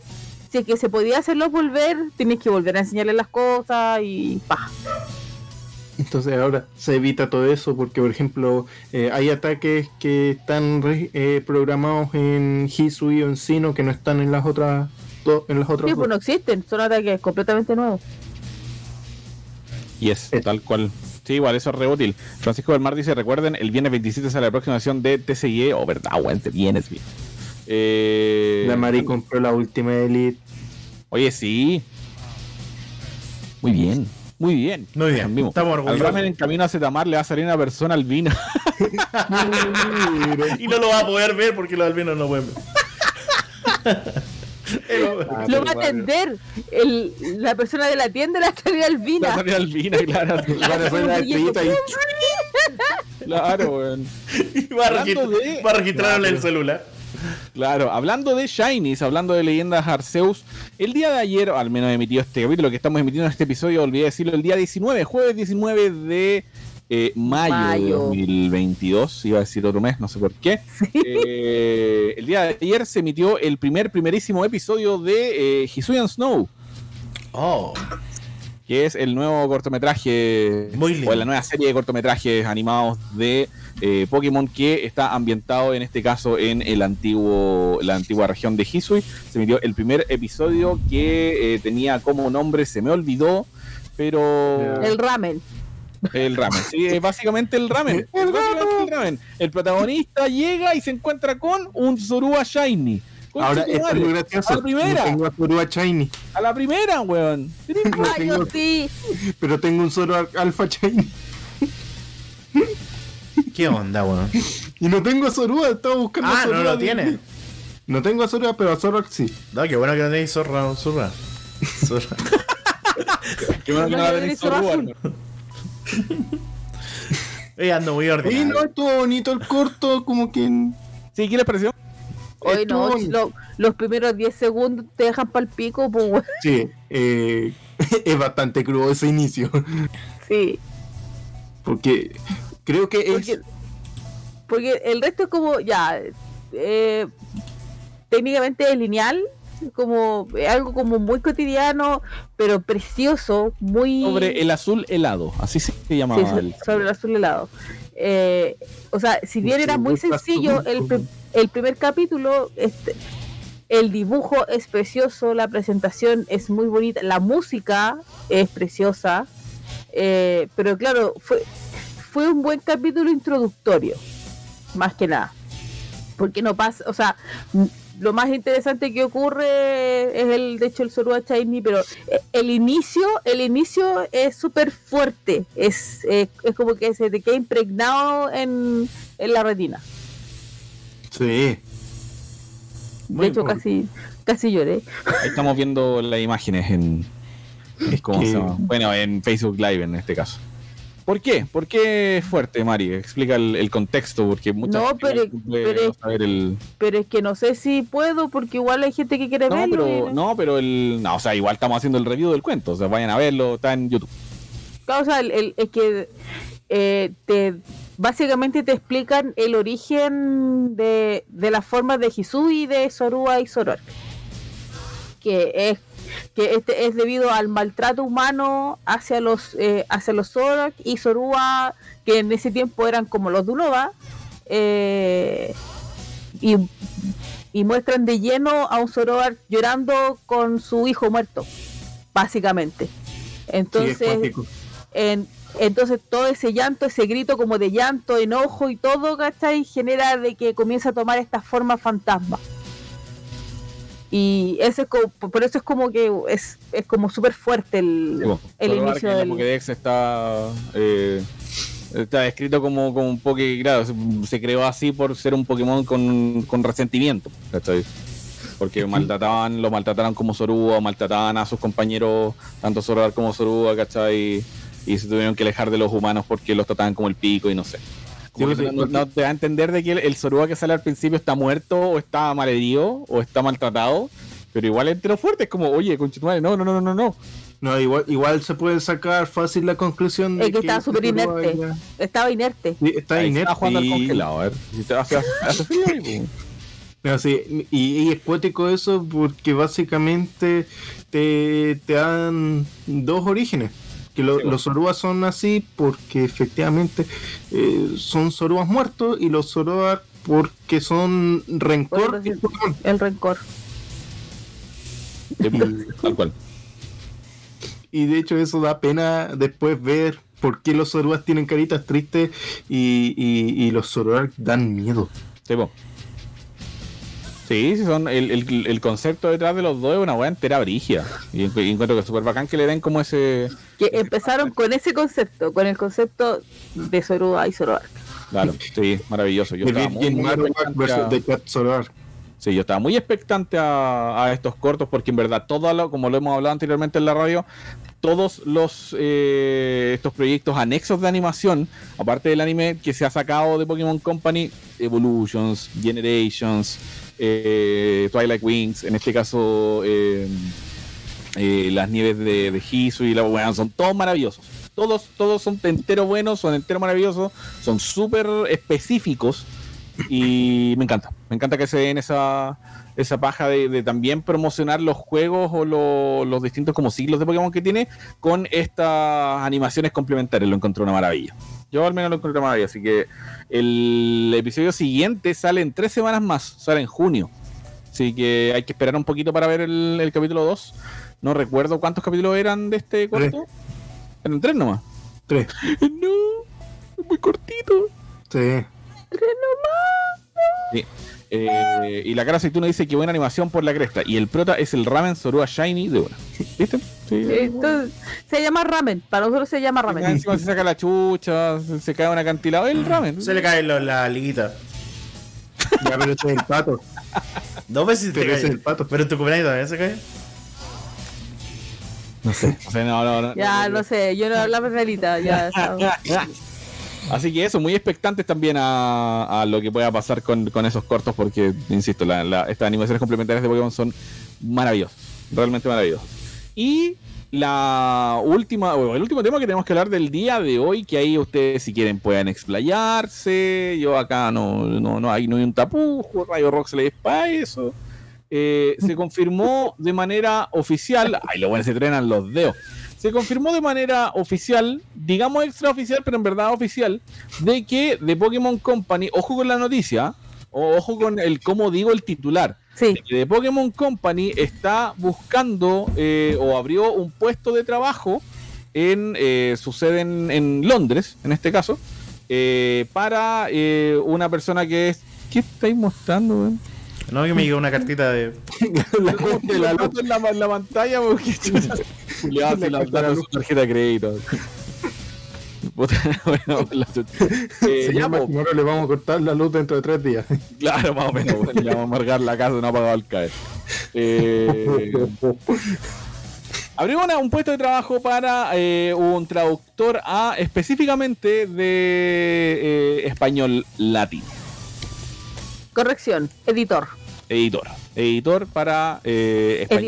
si es que se podía hacerlo volver, tienes que volver a enseñarle las cosas y pa. Entonces ahora se evita todo eso porque, por ejemplo, eh, hay ataques que están re- eh, programados en Hisui o en Sino que no están en las otras en las otras Sí, pues no existen, son ataques completamente nuevos. Y es Eh. tal cual. Sí, igual, eso es re útil. Francisco del Mar dice, recuerden, el viernes 27 sale la próxima versión de TCIE. Oh, verdad, weón, este viernes, bien. Eh, La Mari compró la última Elite. Oye, sí. Muy bien. Muy bien. Muy bien, estamos Al orgullosos. ramen en camino a Zetamar le va a salir una persona albina. Y no lo va a poder ver porque los albinos no pueden ver. Lo va a atender el, la persona de la tienda la salida Va a albina. salir albina, claro. Hacer la estrellita Claro, weón. y va a, registrar, en el celular. Claro, hablando de Shinies, hablando de leyendas Arceus, el día de ayer, al menos emitido este capítulo que estamos emitiendo en este episodio, olvidé decirlo, el día 19, jueves 19 de eh, mayo, Mayo. de 2022, iba a decir otro mes, no sé por qué. Eh, el día de ayer se emitió el primer, primerísimo episodio de eh, Hisuian Snow, Oh, que es el nuevo cortometraje, Muy lindo. o la nueva serie de cortometrajes animados de eh, Pokémon que está ambientado en este caso en el antiguo, la antigua región de Hisui. Se emitió el primer episodio que eh, tenía como nombre, se me olvidó, pero El ramen. el ramen, sí, es básicamente el ramen. Básicamente el ramen. El protagonista llega y se encuentra con un Zorua Shiny. Ahora es muy gracioso. A la primera, No tengo a Zorua Shiny, a la primera, weón. No yo tengo- sí. pero tengo un Zorua Alpha Shiny. ¿qué onda, weón? Y no tengo a Zorua, estaba buscando a Ah, no lo tiene. No tengo a Zorua, pero a Zorua sí. No, qué bueno que no tenéis zorra, zorra. Zorra. Qué bueno que No, tenéis Zorua, ando muy Y no, ordinario. estuvo bonito el corto, como que... Sí, ¿qué les pareció? Hoy no, lo- los primeros 10 segundos te dejan pa'l pico, pues. Sí, eh, es bastante crudo ese inicio. Sí. Porque creo que es... Porque, porque el resto es como, ya, eh, técnicamente es lineal, como algo como muy cotidiano, pero precioso, muy... Sobre el azul helado, así se llamaba. so- el- sobre el azul helado. Eh, o sea, si bien era muy sencillo el, el primer capítulo, este, el dibujo es precioso, la presentación es muy bonita, la música es preciosa, eh, pero claro, fue, fue un buen capítulo introductorio, más que nada. Porque no pasa, o sea, lo más interesante que ocurre es el, de hecho, el Zorua Shiny, pero eh, el inicio, el inicio es súper fuerte, es, eh, es como que se te queda impregnado en, en la retina. Sí. Muy de hecho, casi, casi lloré. Ahí estamos viendo las imágenes en. ¿cómo que- se llama? Bueno, en Facebook Live en este caso. ¿Por qué? ¿Por qué es fuerte, Mari? Explica el, el contexto, porque mucha No, pero- pero es- saber el... Pero es que no sé si puedo porque igual hay gente que quiere No, verlo. pero, y- no, pero el... No, o sea, igual estamos haciendo el review del cuento, o sea, vayan a verlo, está en YouTube. Claro, o sea, el- el- es que eh, te básicamente te explican el origen de, de las formas de Hisui, de Zorua y Zoroark. Que es que este es debido al maltrato humano hacia los eh, hacia los Zoroark y Zorua, que en ese tiempo eran como los Dunova, eh, y, y muestran de lleno a un Zoroark llorando con su hijo muerto, básicamente. Entonces, en- entonces todo ese llanto, ese grito como de llanto, enojo y todo, ¿cachai? Genera de que comienza a tomar esta forma fantasma. Y ese es como, por eso es como que es, es como súper fuerte el, po. el inicio en la del... Pokédex está... eh, Está descrito como, como un Poké, claro, se, se creó así por ser un Pokémon con, con resentimiento, ¿cachai? Porque maltrataban, lo maltrataron como Zorua, maltrataban a sus compañeros, tanto Zoroark como Zorua, ¿cachai? Y se tuvieron que alejar de los humanos porque los trataban como el pico y no sé. Como Sí, que sí, no, no te da a entender de que el, el Zorua que sale al principio está muerto o está malherido o está maltratado, pero igual entró fuerte, es como, oye, conchetumare, no, no, no, no, no, no. No, igual, igual se puede sacar fácil la conclusión de Es que estaba súper inerte. Estaba inerte. Sí, está Ahí inerte. está jugando al y- congelado, a ver. Si te. No, sí, y, y es cuático eso porque básicamente te, te dan dos orígenes. Que lo- Sí, bueno. los Zoruas son así porque efectivamente eh, son Zoruas muertos y los Zoroark porque son rencor Bueno. El rencor. Pues, Tal cual. Y de hecho eso da pena después ver por qué los Zoruas tienen caritas tristes y, y, y los Zoroark dan miedo. Sí. Sí, sí, son el, el, el concepto detrás de los dos es una buena entera brigia. Y, encu- y encuentro que es súper bacán que le den como ese. Que empezaron con ese concepto, con el concepto de Zorua y Zoroark. Claro, sí, maravilloso. Yo De estaba muy, Cat. Sí, yo estaba muy expectante a, a estos cortos porque en verdad todo lo, como lo hemos hablado anteriormente en la radio, todos los eh, estos proyectos anexos de animación, aparte del anime que se ha sacado de Pokémon Company, Evolutions, Generations, eh, Twilight Wings, en este caso eh, eh, las nieves de, de Hisui y la weá, son todos maravillosos. Todos, todos son enteros buenos, son enteros maravillosos, son súper específicos y me encanta. Me encanta que se den esa, esa paja de, también promocionar los juegos o lo- los distintos como siglos de Pokémon que tiene con estas animaciones complementarias. Lo encontré una maravilla. Yo al menos lo encontré una maravilla. Así que el episodio siguiente sale en tres semanas más, sale en junio. Así que hay que esperar un poquito para ver el, el capítulo 2. No recuerdo cuántos capítulos eran de este corto. Eran tres nomás. Tres. No, es muy cortito. Sí. Sí. Eh, y la cara aceituna dice que buena animación por la cresta. Y el prota es el ramen Zorua Shiny de una. ¿Viste? Sí. Se llama ramen, para nosotros se llama ramen. encima se saca la chucha, se, cae un acantilado. El ramen. Se le cae lo- la liguita. Ya, pero este es el pato. Dos veces te Pero ese cae. es el pato. Pero en tu cumpleaños también se cae. No sé. O sea, no, no, no. Ya, no sé, yo no hablaba realita, ya. Así que eso, muy expectantes también a, a lo que pueda pasar con, con esos cortos, porque, insisto, la- la- estas animaciones complementarias de Pokémon son maravillosas, realmente maravillosas. Y la última, el último tema que tenemos que hablar del día de hoy, que ahí ustedes si quieren puedan explayarse, yo acá no, no, no hay, no hay un tapujo, Rayo Rock se le para eso. Eh, se confirmó de manera oficial, ay, lo bueno, se trenan los dedos. Se confirmó de manera oficial, digamos extraoficial, pero en verdad oficial, de que The Pokémon Company, ojo con la noticia, ojo con el cómo digo el titular, Sí, de que The Pokémon Company está buscando eh, o abrió un puesto de trabajo en eh, su sede en, en Londres, en este caso, eh, para eh, una persona que es. ¿Qué estáis mostrando? No, que me llegó una cartita de. la, de la luz en la, la pantalla porque Julián la daron su tarjeta de crédito. Bueno, la. Eh, le vamos a cortar la luz dentro de tres días. claro, más o menos. bueno, ya vamos a amargar la casa, no ha pagado al caer. Eh, Abrió una- un puesto de trabajo para eh, un traductor a específicamente de eh, español latino. Corrección, editor. Editor. Editor para eh, español.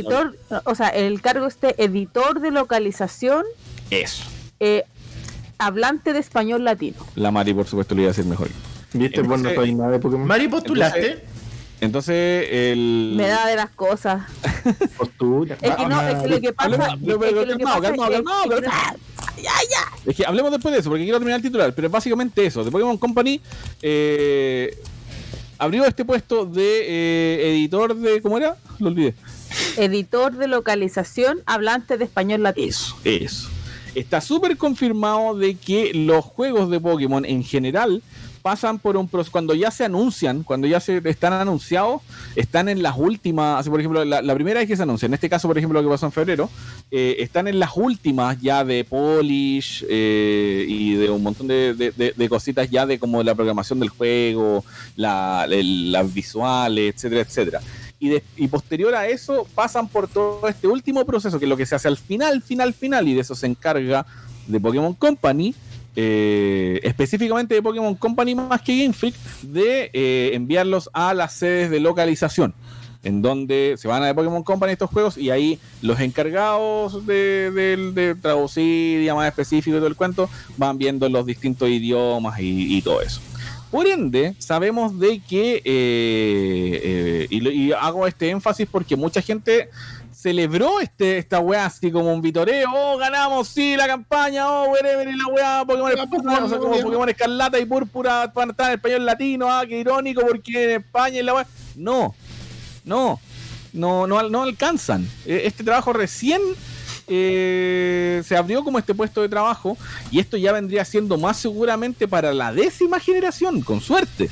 Editor, o sea, el cargo este editor de localización Eso. eh, hablante de español latino. La Mari, por supuesto, lo iba a decir mejor. ¿Viste? No Entonces- sabés nada de Pokémon. Mari, postulaste. Entonces, el. Me da de las cosas. Postura. Es que no, es que lo que pasa, Hablemos- es pero- que calmado, calmado, no- Ya, ya. Es hablemos después de eso, porque quiero terminar el titular, pero es básicamente eso. The Pokémon Company eh, abrió este puesto de eh, editor de. ¿Cómo era? Lo olvidé. Editor de localización hablante de español latino. Eso, eso. Está súper confirmado de que los juegos de Pokémon en general pasan por un proceso. Cuando ya se anuncian, cuando ya se están anunciados, están en las últimas. Así, por ejemplo, la, primera vez que se anuncia, en este caso, por ejemplo, lo que pasó en febrero, eh, están en las últimas ya de Polish eh, y de un montón de cositas ya de como la programación del juego, la- el- las visuales, etcétera, etcétera. Y, de- y posterior a eso pasan por todo este último proceso, que es lo que se hace al final, final, final, y de eso se encarga de Pokémon Company, eh, específicamente de Pokémon Company más que Game Freak, de eh, enviarlos a las sedes de localización, en donde se van a de Pokémon Company estos juegos y ahí los encargados de, de- de traducir, ya más específico y todo el cuento, van viendo los distintos idiomas y, y todo eso. Por ende, sabemos de que, eh, eh, y, y hago este énfasis porque mucha gente celebró este, esta weá así como un vitoreo, oh, ganamos, sí, la campaña, oh, whatever, y la weá, Pokémon, Púrpura, o sea, como Pokémon Escarlata y Púrpura van a estar en español latino, ah, qué irónico, porque en España y la weá. No, no, no, no, no alcanzan. Eh, Este trabajo recién eh, se abrió como este puesto de trabajo y esto ya vendría siendo más seguramente para la décima generación, con suerte.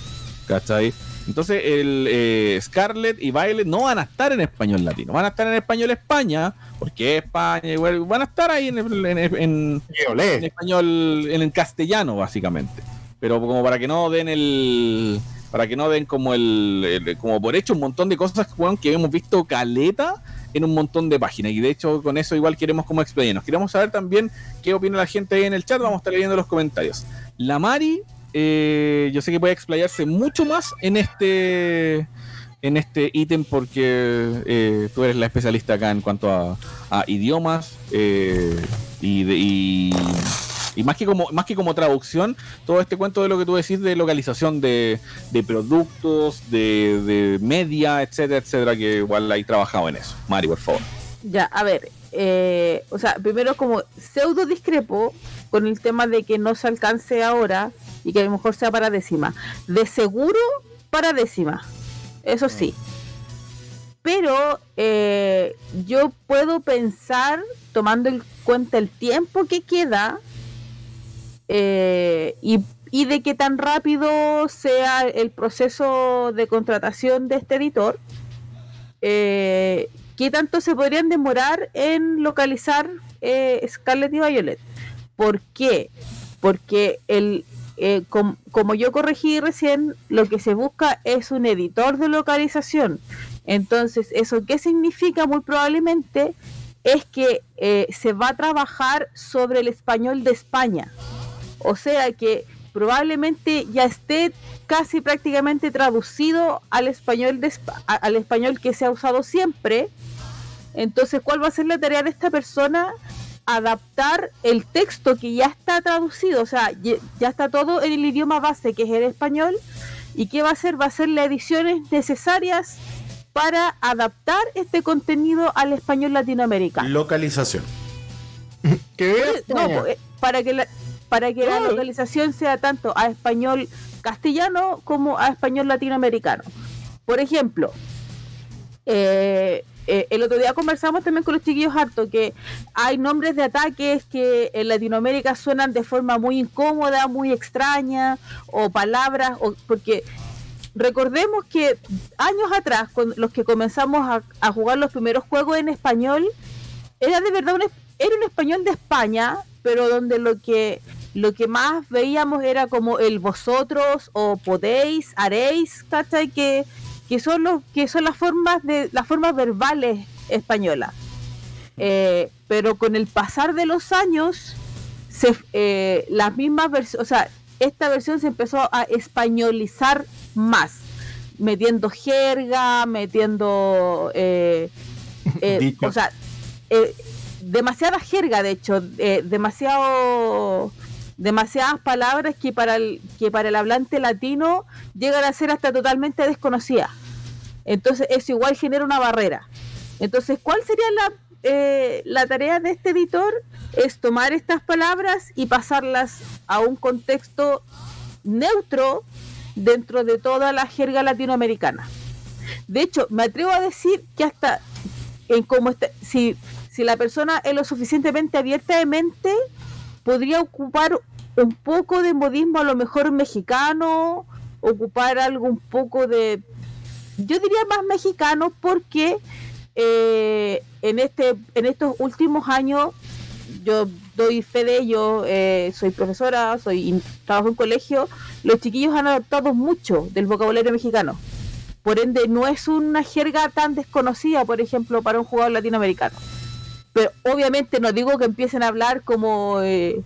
¿Cachai? Entonces el eh, Scarlett y Violet no van a estar en español latino, van a estar en español España, porque España, igual, van a estar ahí en, en- en- español, en el castellano básicamente, pero como para que no den el, para que no den como el, el- como por hecho un montón de cosas que hemos visto caleta en un montón de páginas y de hecho con eso igual queremos como explayarnos. Queremos saber también qué opina la gente en el chat, vamos a estar leyendo los comentarios. La Mari, eh, yo sé que puede explayarse mucho más en este en este ítem porque eh, tú eres la especialista acá en cuanto a, a idiomas eh, y, de- y, y más que como más que como traducción todo este cuento de lo que tú decís de localización de, de productos de, de media etcétera etcétera que igual hay trabajado en eso Mari por favor Ya, a ver, eh, o sea, primero como pseudo discrepo con el tema de que no se alcance ahora y que a lo mejor sea para décima. De seguro para décima, eso sí. Pero eh, yo puedo pensar, tomando en cuenta el tiempo que queda eh, y, de que tan rápido sea el proceso de contratación de este editor, eh, ¿qué tanto se podrían demorar en localizar eh, Scarlet y Violet? ¿Por qué? Porque el, eh, com- como yo corregí recién, lo que se busca es un editor de localización. Entonces, ¿eso qué significa? Muy probablemente es que eh, se va a trabajar sobre el español de España. O sea que probablemente ya esté casi prácticamente traducido al español de al español que se ha usado siempre. Entonces, ¿cuál va a ser la tarea de esta persona? Adaptar el texto que ya está traducido, o sea, ya está todo en el idioma base que es el español. ¿Y qué va a hacer? Va a hacer las ediciones necesarias para adaptar este contenido al español latinoamericano. Localización. Vea No, pues, eh, para que la, para que la localización sea tanto a español castellano como a español latinoamericano. Por ejemplo, eh, eh, el otro día conversamos también con los chiquillos harto que hay nombres de ataques que en Latinoamérica suenan de forma muy incómoda, muy extraña, o palabras, o porque recordemos que años atrás, con los que comenzamos a, a jugar los primeros juegos en español, era de verdad un, era un español de España, pero donde lo que lo que más veíamos era como el vosotros o podéis, haréis, ¿cachai? Que, que son los que son las formas de las formas verbales españolas. Eh, pero con el pasar de los años, se, eh, las mismas versiones, o sea, esta versión se empezó a españolizar más, metiendo jerga, metiendo, eh, eh, o sea, eh, demasiada jerga, de hecho, eh, demasiado demasiadas palabras que para el que para el hablante latino llegan a ser hasta totalmente desconocidas. Entonces eso igual genera una barrera. Entonces, ¿cuál sería la, eh, la tarea de este editor? Es tomar estas palabras y pasarlas a un contexto neutro dentro de toda la jerga latinoamericana. De hecho, me atrevo a decir que hasta en como está, si, si la persona es lo suficientemente abierta de mente, podría ocupar un poco de modismo a lo mejor mexicano, ocupar algo un poco de, yo diría más mexicano porque eh, en este en estos últimos años yo doy fe de ello, eh, soy profesora, soy trabajo en colegio, los chiquillos han adaptado mucho del vocabulario mexicano. Por ende, no es una jerga tan desconocida, por ejemplo, para un jugador latinoamericano. Pero obviamente no digo que empiecen a hablar como eh,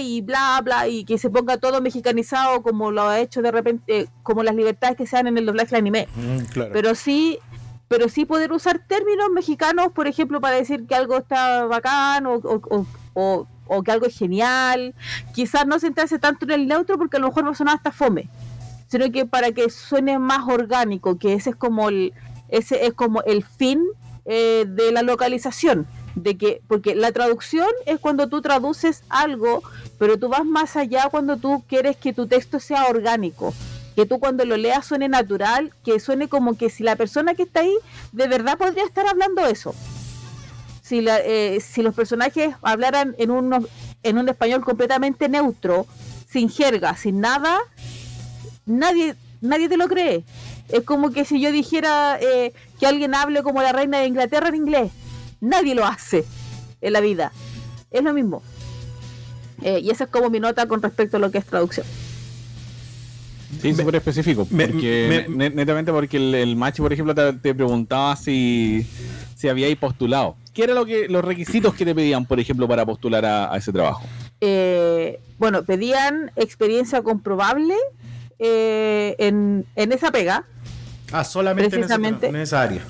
y bla bla y que se ponga todo mexicanizado como lo ha hecho de repente, como las libertades que se dan en el doblaje del anime. Mm, claro. pero sí pero sí poder usar términos mexicanos por ejemplo para decir que algo está bacán o, o- o- o- o que algo es genial. Quizás no centrarse tanto en el neutro porque a lo mejor va a sonar hasta fome sino que para que suene más orgánico que ese es como el ese es como el fin eh, de la localización de que porque la traducción es cuando tú traduces algo pero tú vas más allá cuando tú quieres que tu texto sea orgánico que tú cuando lo leas suene natural, que suene como que si la persona que está ahí de verdad podría estar hablando eso. Si, la, eh, si los personajes hablaran en, unos, en un español completamente neutro, sin jerga, sin nada, nadie, nadie te lo cree. Es como que si yo dijera eh, que alguien hable como la reina de Inglaterra en inglés, nadie lo hace en la vida. Es lo mismo. Eh, y esa es como mi nota con respecto a lo que es traducción. Sí, súper específico. me- Porque, me- ne- netamente porque el, el match, por ejemplo, te, te preguntaba si, si habíais postulado. ¿Qué eran lo que, los requisitos que te pedían, por ejemplo, para postular a, a ese trabajo? eh, bueno, pedían experiencia comprobable eh, en, en esa pega, Ah, solamente en, precisamente- en esa área.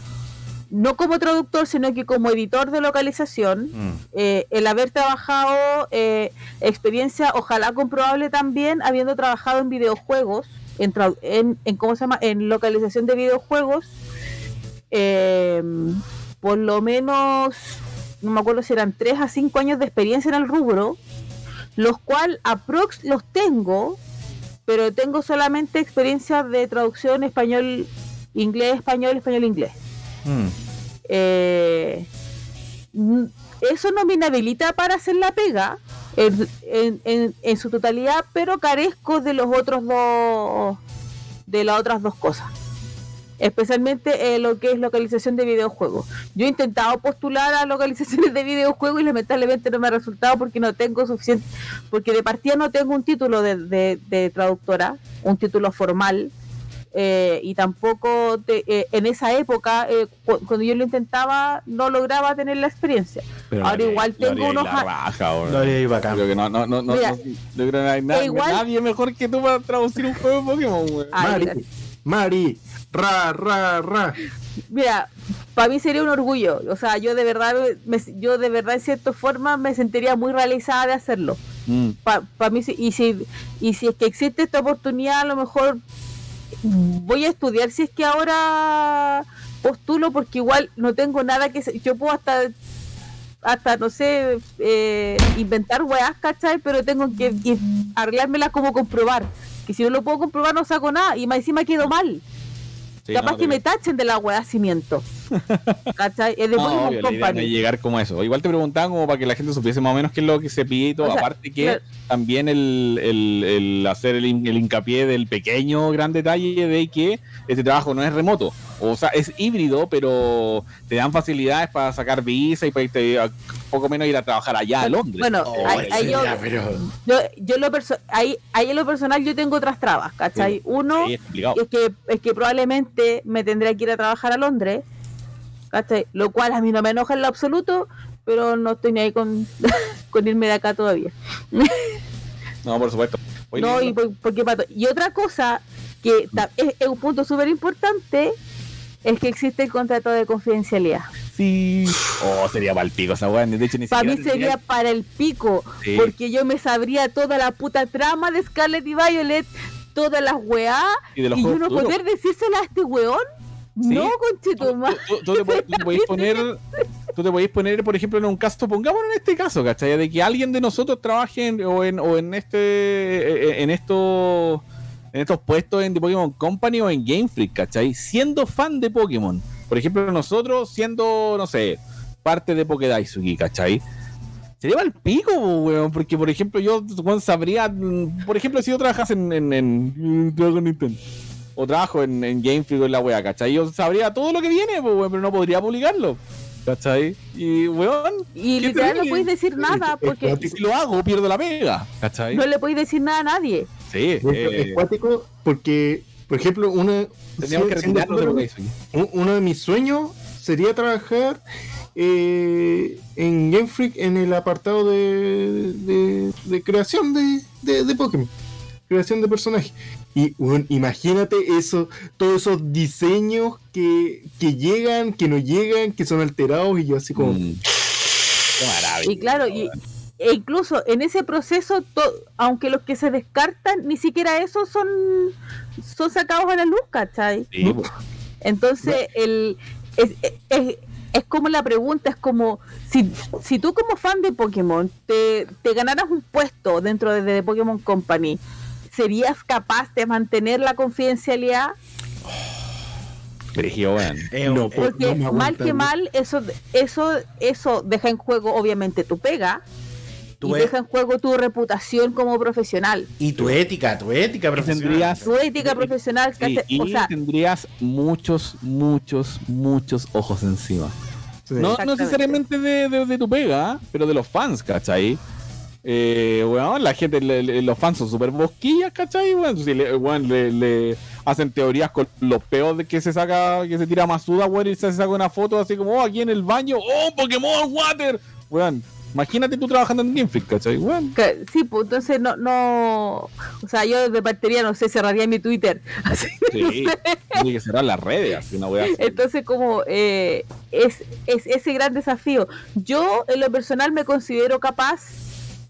No como traductor, sino que como editor de localización, Mm. eh, el haber trabajado eh, experiencia, ojalá comprobable también, habiendo trabajado en videojuegos, en, en, en ¿cómo se llama? En localización de videojuegos, eh, por lo menos, no me acuerdo si eran 3 a 5 años de experiencia en el rubro, los cual aprox los tengo, pero tengo solamente experiencia de traducción español, inglés, español, español, inglés. Mm. Eh, eso no me inhabilita para hacer la pega en, en- su totalidad, pero carezco de los otros dos, de las otras dos cosas. Especialmente eh, lo que es localización de videojuegos. Yo he intentado postular a localizaciones de videojuegos y lamentablemente no me ha resultado porque no tengo suficiente, porque de partida no tengo un título de- de traductora, un título formal, eh, y tampoco te- eh, en esa época, eh, cu- cuando yo lo intentaba, no lograba tener la experiencia. Pero Ahora la- igual la tengo unos... la a- raja, weón. Lo haría ahí bacán. Creo que no, no, no, no, Mira, no- yo creo que no hay na- igual- nadie mejor que tú para traducir un juego de Pokémon, Mari. Mari, ra, ra, ra. Mira, para mí sería un orgullo. O sea, yo de verdad, me- yo de verdad en cierta forma me sentiría muy realizada de hacerlo. Mm. Para mí, sí- y si, y si es que existe esta oportunidad, a lo mejor voy a estudiar si es que ahora postulo, porque igual no tengo nada que... Yo puedo hasta, hasta no sé, eh, inventar weas, ¿cachai? Pero tengo que arreglármelas como comprobar. Que si no lo puedo comprobar no saco nada y más encima quedo mal. Sí, Capaz no, que me tachen de la wea cimiento. ¿Cachai? Es de No, obvio, la idea no llegar como eso. Igual te preguntaban como para que la gente supiese más o menos qué es lo que se pide y todo. O sea, Aparte que claro. también el, el- el hacer el, el hincapié del pequeño gran detalle de que este trabajo no es remoto. O sea, es híbrido, pero te dan facilidades para sacar visa y para irte a, poco menos ir a trabajar allá a Londres. Bueno, Oh, ahí, ahí yo, ya, pero... yo, yo lo ahí, ahí en lo personal yo tengo otras trabas, ¿cachai? Uno, Sí, es que, es que probablemente me tendría que ir a trabajar a Londres, ¿cachai? Lo cual a mí no me enoja en lo absoluto, pero no estoy ni ahí con, con irme de acá todavía. No, por supuesto. No, y, por- porque pato. y otra cosa que es, es un punto súper importante es que existe el contrato de confidencialidad. Sí. Oh, sería para el pico esa weá. De hecho, ni Para mí sería para el pico, Sí. porque yo me sabría toda la puta trama de Scarlett y Violet, todas las weá, Y de los y yo no poder decírsela a este weón. Sí. No, conchetumare. Tú, tú- tú te, tú podéis poner, tú te podéis poner, por ejemplo, en un caso, pongámonos en este caso, ¿cachai? De que alguien de nosotros trabaje en, o, en, o en este, eh, en estos, en estos puestos en The Pokémon Company o en Game Freak, ¿cachai? Siendo fan de Pokémon. Por ejemplo, nosotros siendo, no sé, parte de Pokedaisuki, ¿cachai? Sería mal pico, po, weón, porque por ejemplo yo weón, sabría, mm, por ejemplo, si yo trabajas en, en, en, trabajo en Nintendo, o trabajo en, en Game Freak o en la wea, ¿cachai? Yo sabría todo lo que viene, weón, pero no podría publicarlo, ¿cachai? Y weón, Y literal no podéis decir nada porque si lo hago, pierdo la pega, ¿cachai? no le podéis decir nada a nadie. Sí, eh, es cuático porque, por ejemplo, uno, que de uno mis sueños sería trabajar eh, en Game Freak en el apartado de, de, de creación de, de, de Pokémon, creación de personajes. Y bueno, imagínate eso, todos esos diseños que, que llegan, que no llegan, que son alterados y yo así como... Mm. Qué maravilla. Y claro, y, e incluso en ese proceso, to- aunque los que se descartan, ni siquiera esos son, son sacados a la luz, ¿cachai? Sí. Entonces, el, es, es, es como la pregunta, es como, si, si tú como fan de Pokémon te, te ganaras un puesto dentro de, de Pokémon Company, ¿serías capaz de mantener la confidencialidad? Eh, No, eh, por- Porque no mal que mal, eso, eso, eso deja en juego obviamente tu pega Tu y deja en juego tu reputación como profesional. y tu ética, tu ética profesional. tendrías- Tu ética profesional, y o sea, tendrías muchos, muchos, muchos ojos encima. Sí. No, no necesariamente de, de- de tu pega, pero de los fans, ¿cachai? Eh, weón, la gente, le- le- los fans son súper bosquillas, ¿cachai? Weón, si le, weón, le- le hacen teorías con los peos de que se saca, que se tira Masuda, weón, y se saca una foto así como, oh, aquí en el baño, oh, Pokémon Water, weón. Imagínate tú trabajando en Game Freak, ¿cachai? Sí, pues entonces no, no, o sea, yo de partiría, no sé, cerraría mi Twitter. Así, Sí, tiene que cerrar las redes, así una weá. así. Entonces, como eh, es, es ese gran desafío. Yo, en lo personal, me considero capaz,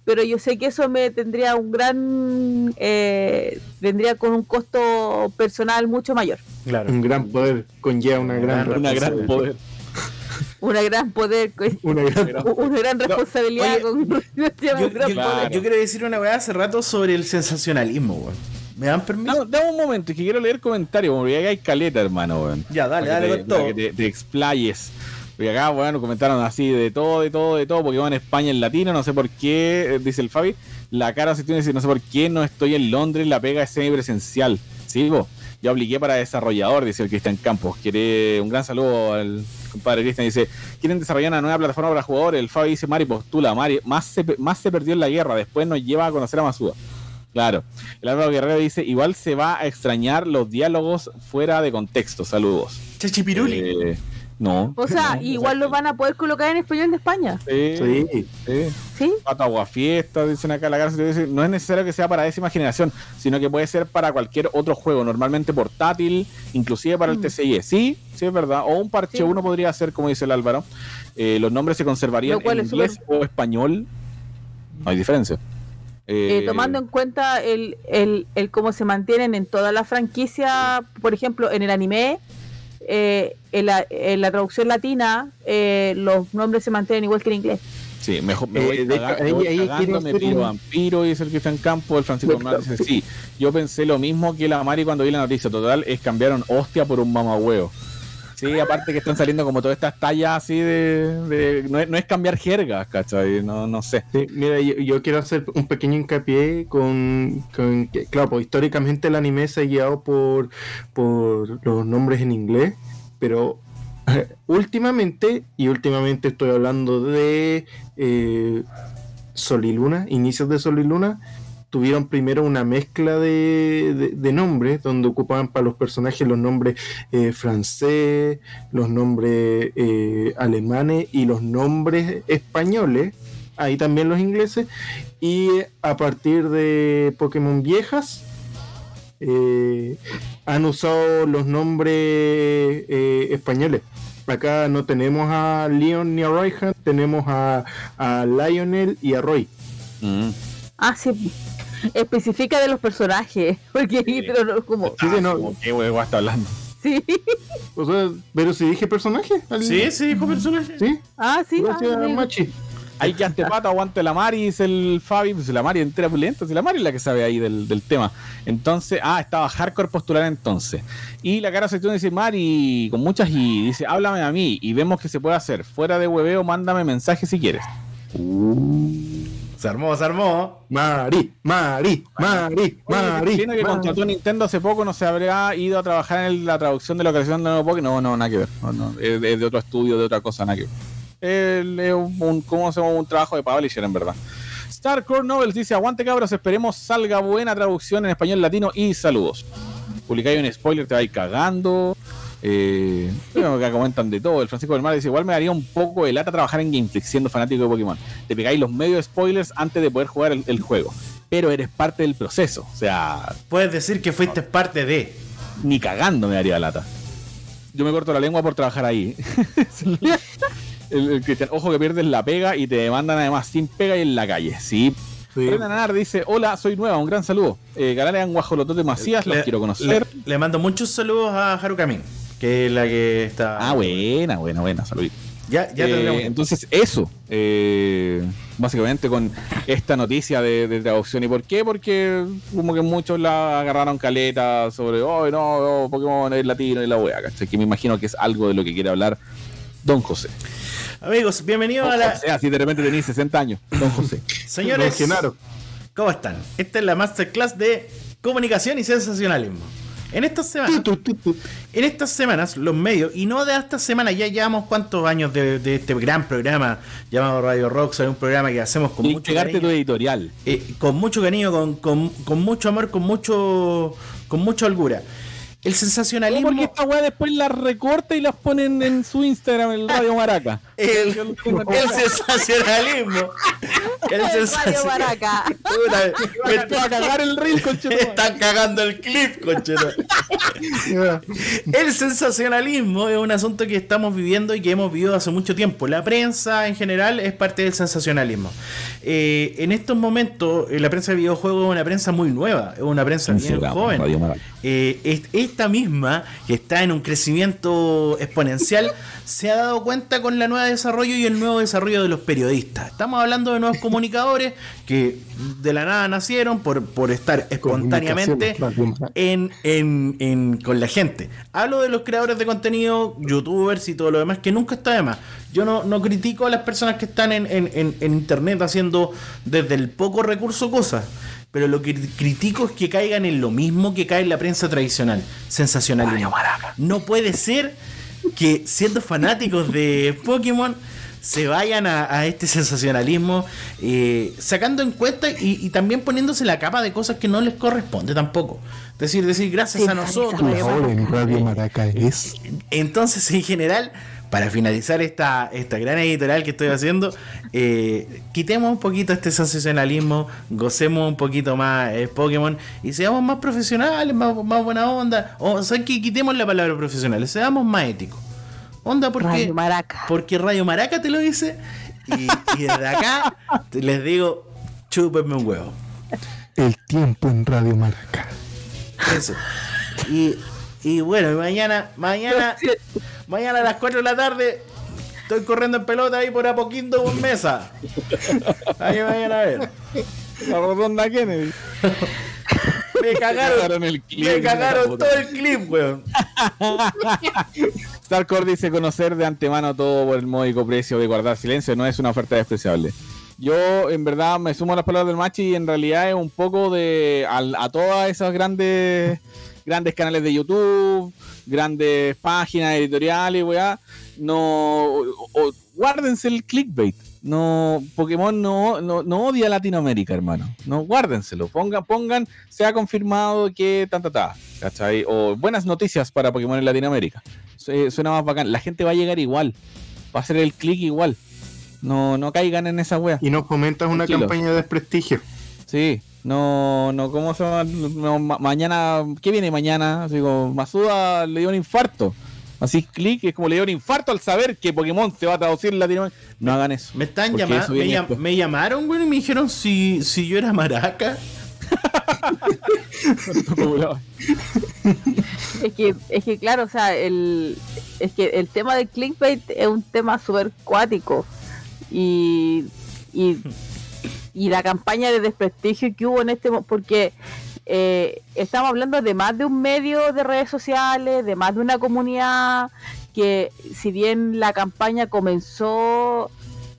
pero yo sé que eso me tendría un gran, eh, vendría con un costo personal mucho mayor. Claro. Un gran poder conlleva una gran Una gran poder. Una gran poder, Una gran una gran responsabilidad Oye, con un Yo, gran yo- Claro. yo quiero decir una weá hace rato sobre el sensacionalismo, weón. ¿Me dan permiso? Dame, dame un momento, que quiero leer comentarios, porque acá hay caleta, hermano, weón. Ya, dale, Para dale te- todo. que te, te explayes. Porque acá, bueno, comentaron así de todo, de todo, de todo, porque van a España en latino, no sé por qué, eh, dice el Fabi. La cara se tiene que decir, no sé por qué no estoy en Londres, la pega es semipresencial. Sí, po. Yo apliqué para desarrollador, dice el Cristian Campos. Quiere un gran saludo al compadre Cristian. Dice, quieren desarrollar una nueva plataforma para jugadores. El Fabi dice, Mari postula, Mari, más se, más se perdió en la guerra, después nos lleva a conocer a Masuda. Claro. El Álvaro Guerrero dice, igual se va a extrañar los diálogos fuera de contexto. Saludos. Chachipiruli. Eh, no. O sea, igual lo van a poder colocar en español de España, Sí, Sí. sí. ¿sí? Aguafiesta, dicen acá la dice, No es necesario que sea para décima generación, sino que puede ser para cualquier otro juego, normalmente portátil, inclusive para el Mm. TCG. Sí, sí es verdad. O un parche Sí. uno podría ser, como dice el Álvaro. Eh, los nombres se conservarían en inglés o español. No hay diferencia. Eh, Eh, tomando en cuenta el, el, el cómo se mantienen en toda la franquicia, por ejemplo, en el anime, eh, en, la, en la traducción latina, eh, los nombres se mantienen igual que en inglés. Sí, mejor me Eh, voy, hecho, me ahí- voy cagando, me vampiro, dice el que está en campo, el Francisco Hernández dice, sí, yo pensé lo mismo que la Mari cuando vi la noticia, total, es cambiaron hostia por un mamahuevo. Sí, aparte que están saliendo como todas estas tallas así de... de- no, es, no es cambiar jergas, ¿cachai? No, no sé. Mira, yo, quiero hacer un pequeño hincapié con, con que, claro, pues históricamente el anime se ha guiado por, por los nombres en inglés, pero últimamente, y últimamente estoy hablando de eh, Sol y Luna, inicios de Sol y Luna, tuvieron primero una mezcla de, de- de nombres, donde ocupaban para los personajes los nombres eh, francés, los nombres eh, alemanes y los nombres españoles, ahí también los ingleses, y a partir de Pokémon viejas, eh, han usado los nombres eh, españoles. Acá no tenemos a Leon ni a Raihan, tenemos a, a Lionel y a Roy. Mm. Ah, sí. Especifica de los personajes. Porque pero no, como. Sí, sí, no. Como, ¿Qué huevo está hablando? Sí. O sea, pero si dije personaje. Sí, sí, dijo personaje. Sí, Ah, sí. ah, gracias. Machi. Hay que antepata, aguante la Mari, dice el Fabi, pues la Mari entera pulenta, si la Mari es la que sabe ahí del, del tema. Entonces, ah, estaba hardcore postular entonces. Y la cara sección dice, Mari, con muchas y dice, háblame a mí y vemos que se puede hacer. Fuera de hueveo, mándame mensaje si quieres. Se armó, se armó. Mari, Mari, Mari, Mari. Tiene que contrató Nintendo hace poco, no se habría ido a trabajar en la traducción de la creación de nuevo Pokémon. No, no, nada que ver. No, no, es, de, es de otro estudio, de otra cosa, nada que ver. Es un, ¿cómo hacemos un trabajo de publisher en verdad? Star Core Novels dice, aguante cabros, esperemos salga buena traducción en español latino y saludos. Publicáis un spoiler, te vais cagando. Eh, bueno, que comentan de todo. El Francisco del Mar dice, igual me daría un poco de lata trabajar en Gameflix siendo fanático de Pokémon. Te pegáis los medios spoilers antes de poder jugar el, el juego. Pero eres parte del proceso. O sea, Puedes decir que fuiste parte de. ni cagando me daría lata. Yo me corto la lengua por trabajar ahí. el, el Cristian, ojo que pierdes la pega y te demandan además sin pega y en la calle. Sí. Sí. Nanar dice, hola, soy nueva, un gran saludo. Eh, Galean Guajolotote Macías, los Le- quiero conocer. Le, le mando muchos saludos a Harukamin, que es la que está. Ah, buena, buena, buena, saludito. Ya, ya Eh, entonces, eso, eh, básicamente con esta noticia de, de traducción. ¿Y por qué? Porque como que muchos la agarraron caleta sobre, oh, no, no, Pokémon es latino y la wea, ¿cachai? Que me imagino que es algo de lo que quiere hablar Don José. Amigos, bienvenidos a la. José, así de repente tenéis 60 años. Don José. Señores, Don Genaro. ¿cómo están? Esta es la masterclass de comunicación y sensacionalismo. En estas semanas, Tu, tu, tu, tu. en estas semanas, los medios, y no de esta semana, ya llevamos cuántos años de, de este gran programa llamado Radio Rock, un programa que hacemos con Y mucho tu cariño, editorial. eh, con mucho cariño, con, con- con mucho amor, con mucho, con mucha holgura. El sensacionalismo. porque esta weá después las recorta y las ponen en su Instagram, el Radio Maraca. El, el sensacionalismo. El Radio. Baraca. Me va a cagar el reel, están cagando el clip, conchero. El sensacionalismo es un asunto que estamos viviendo y que hemos vivido hace mucho tiempo. La prensa en general es parte del sensacionalismo. Eh, en estos momentos, eh, la prensa de videojuegos es una prensa muy nueva, es una prensa bien joven. Radio Maraca. Eh, es- esta misma, que está en un crecimiento exponencial, se ha dado cuenta con la nueva desarrollo y el nuevo desarrollo de los periodistas. Estamos hablando de nuevos comunicadores que de la nada nacieron por, por estar espontáneamente en, en- en- con la gente. Hablo de los creadores de contenido, youtubers y todo lo demás, que nunca está de más. Yo no, no critico a las personas que están en, en- en- en internet haciendo desde el poco recurso cosas. Pero lo que critico es que caigan en lo mismo que cae en la prensa tradicional. Sensacionalismo. No puede ser que siendo fanáticos de Pokémon se vayan a, a este sensacionalismo eh, sacando encuestas y, y también poniéndose la capa de cosas que no les corresponde tampoco. Es decir, decir gracias Sí, a nosotros. En Radio Maraca es. Entonces, en general, para finalizar esta, esta gran editorial que estoy haciendo, eh, quitemos un poquito este sensacionalismo, gocemos un poquito más eh, Pokémon y seamos más profesionales, más, más buena onda. O sea, que quitemos la palabra profesionales, seamos más éticos. Onda, porque, Radio Maraca. porque Radio Maraca te lo dice y, y desde acá te- les digo, chúpenme un huevo. El tiempo en Radio Maraca. Eso. Y, y bueno, mañana, mañana, mañana a las 4 de la tarde estoy corriendo en pelota ahí por Apoquindo con mesa. Ahí me vayan a ver. La rotonda Kennedy. Me cagaron, Cagaron el clip. me cagaron todo el clip, weón. Starcore dice conocer de antemano todo por el módico precio de guardar silencio no es una oferta despreciable. Yo en verdad me sumo a las palabras del Machi y en realidad es un poco de al- a, todas esas grandes grandes canales de YouTube, grandes páginas editoriales, weá, no o- o- guárdense el clickbait. No, Pokémon no, no, no odia a Latinoamérica, hermano. No, guárdenselo. Pongan, pongan, se ha confirmado que ta, ta, ta, ¿cachai? O buenas noticias para Pokémon en Latinoamérica. Su- Suena más bacán. La gente va a llegar igual. Va a hacer el clic igual. No, no caigan en esa wea. Y nos comentas una campaña de desprestigio. Sí, no, no, ¿cómo se llama? No, ma- mañana, ¿qué viene mañana? Así como, Masuda le dio un infarto. Así clic, es como le dio un infarto al saber que Pokémon se va a traducir en Latinoamérica. No hagan eso. Me están llamando, me, llam- me llamaron, güey, y me dijeron si, si yo era maraca. Es que, es que claro, o sea, el, es que el tema del clickbait es un tema súper cuático. Y, y, y la campaña de desprestigio que hubo en este porque eh, estamos hablando de más de un medio de redes sociales, de más de una comunidad, que si bien la campaña comenzó...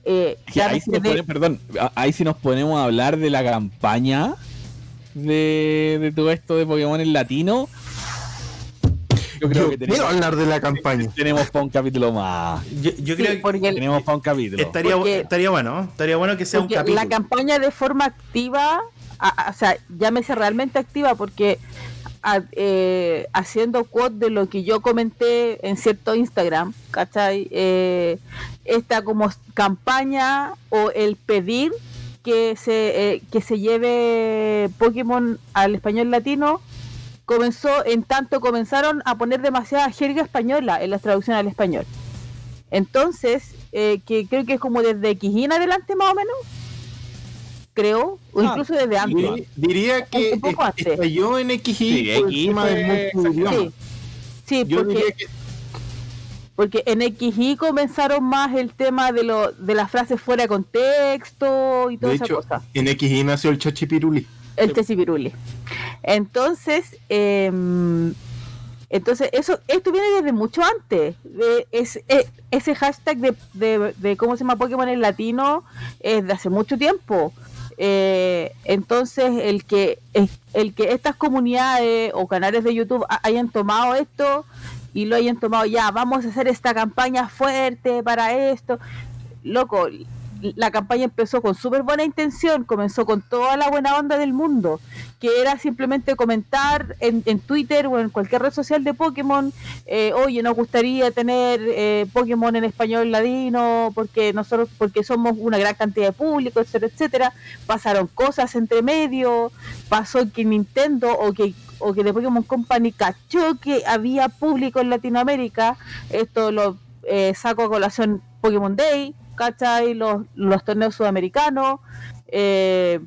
Eh, ahí, nos de- pone- perdón, ahí sí nos ponemos a hablar de la campaña de, de todo esto de Pokémon en latino. Yo creo Yo que quiero tenemos, hablar de la campaña. tenemos para un capítulo más. Yo, yo Sí, creo que Tenemos para un capítulo. estaría, porque- estaría bueno, ¿no? estaría bueno que sea un capítulo. la campaña de forma activa, a- a- o sea, llámese realmente activa, porque a- eh, haciendo quote de lo que yo comenté en cierto Instagram, ¿cachai? Eh, esta como campaña o el pedir que se, eh, que se lleve Pokémon al español latino comenzó en tanto comenzaron a poner demasiada jerga española en la traducción al español. Entonces, eh, que creo que es como desde en adelante más o menos, creo, o Ah, incluso desde antes. Diría que Un poco es- antes. estalló en Sí, por X encima del. Sí, sí Yo porque, diría que porque en XY comenzaron más el tema de, lo, de las frases fuera de contexto y toda de esa hecho cosa. en XY nació el chachipiruli. El Tesipiruli. Entonces, eh, entonces eso, esto viene desde mucho antes. De, es, e- ese hashtag de, de, de cómo se llama Pokémon en latino es de hace mucho tiempo. Eh, entonces, el que, el, que estas comunidades o canales de YouTube ha- hayan tomado esto y lo hayan tomado ya, vamos a hacer esta campaña fuerte para esto. Loco, la campaña empezó con súper buena intención, comenzó con toda la buena onda del mundo, que era simplemente comentar en, en Twitter o en cualquier red social de Pokémon, eh, oye, nos gustaría tener eh, Pokémon en español latino, porque nosotros, porque somos una gran cantidad de público, etcétera, etcétera. Pasaron cosas entre medio, pasó que Nintendo o que o que de Pokémon Company cachó que había público en Latinoamérica, esto lo eh, saco a colación Pokémon Day, ¿cachai? Los, torneos sudamericanos. eh,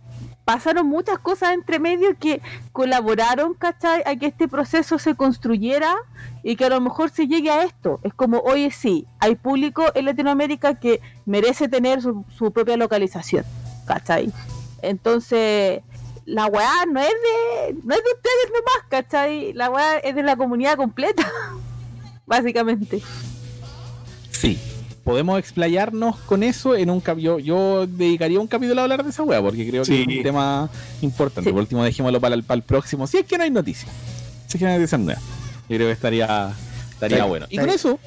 pasaron muchas cosas entre medio que colaboraron, ¿cachai? A que este proceso se construyera y que a lo mejor se llegue a esto. Es como, oye, sí, hay público en Latinoamérica que merece tener su, su propia localización, ¿cachai? Entonces, la weá no es de, no es de ustedes nomás, ¿cachai? La weá es de la comunidad completa, básicamente. Sí. Podemos explayarnos con eso en un capítulo. Yo, dedicaría un capítulo a hablar de esa wea porque creo que es un tema importante. Sí. Por último, dejémoslo para el, para el próximo. Si es que no hay noticias. Si es que no hay noticias nuevas. Yo creo que estaría, estaría Sí. bueno. Y Sí. con eso,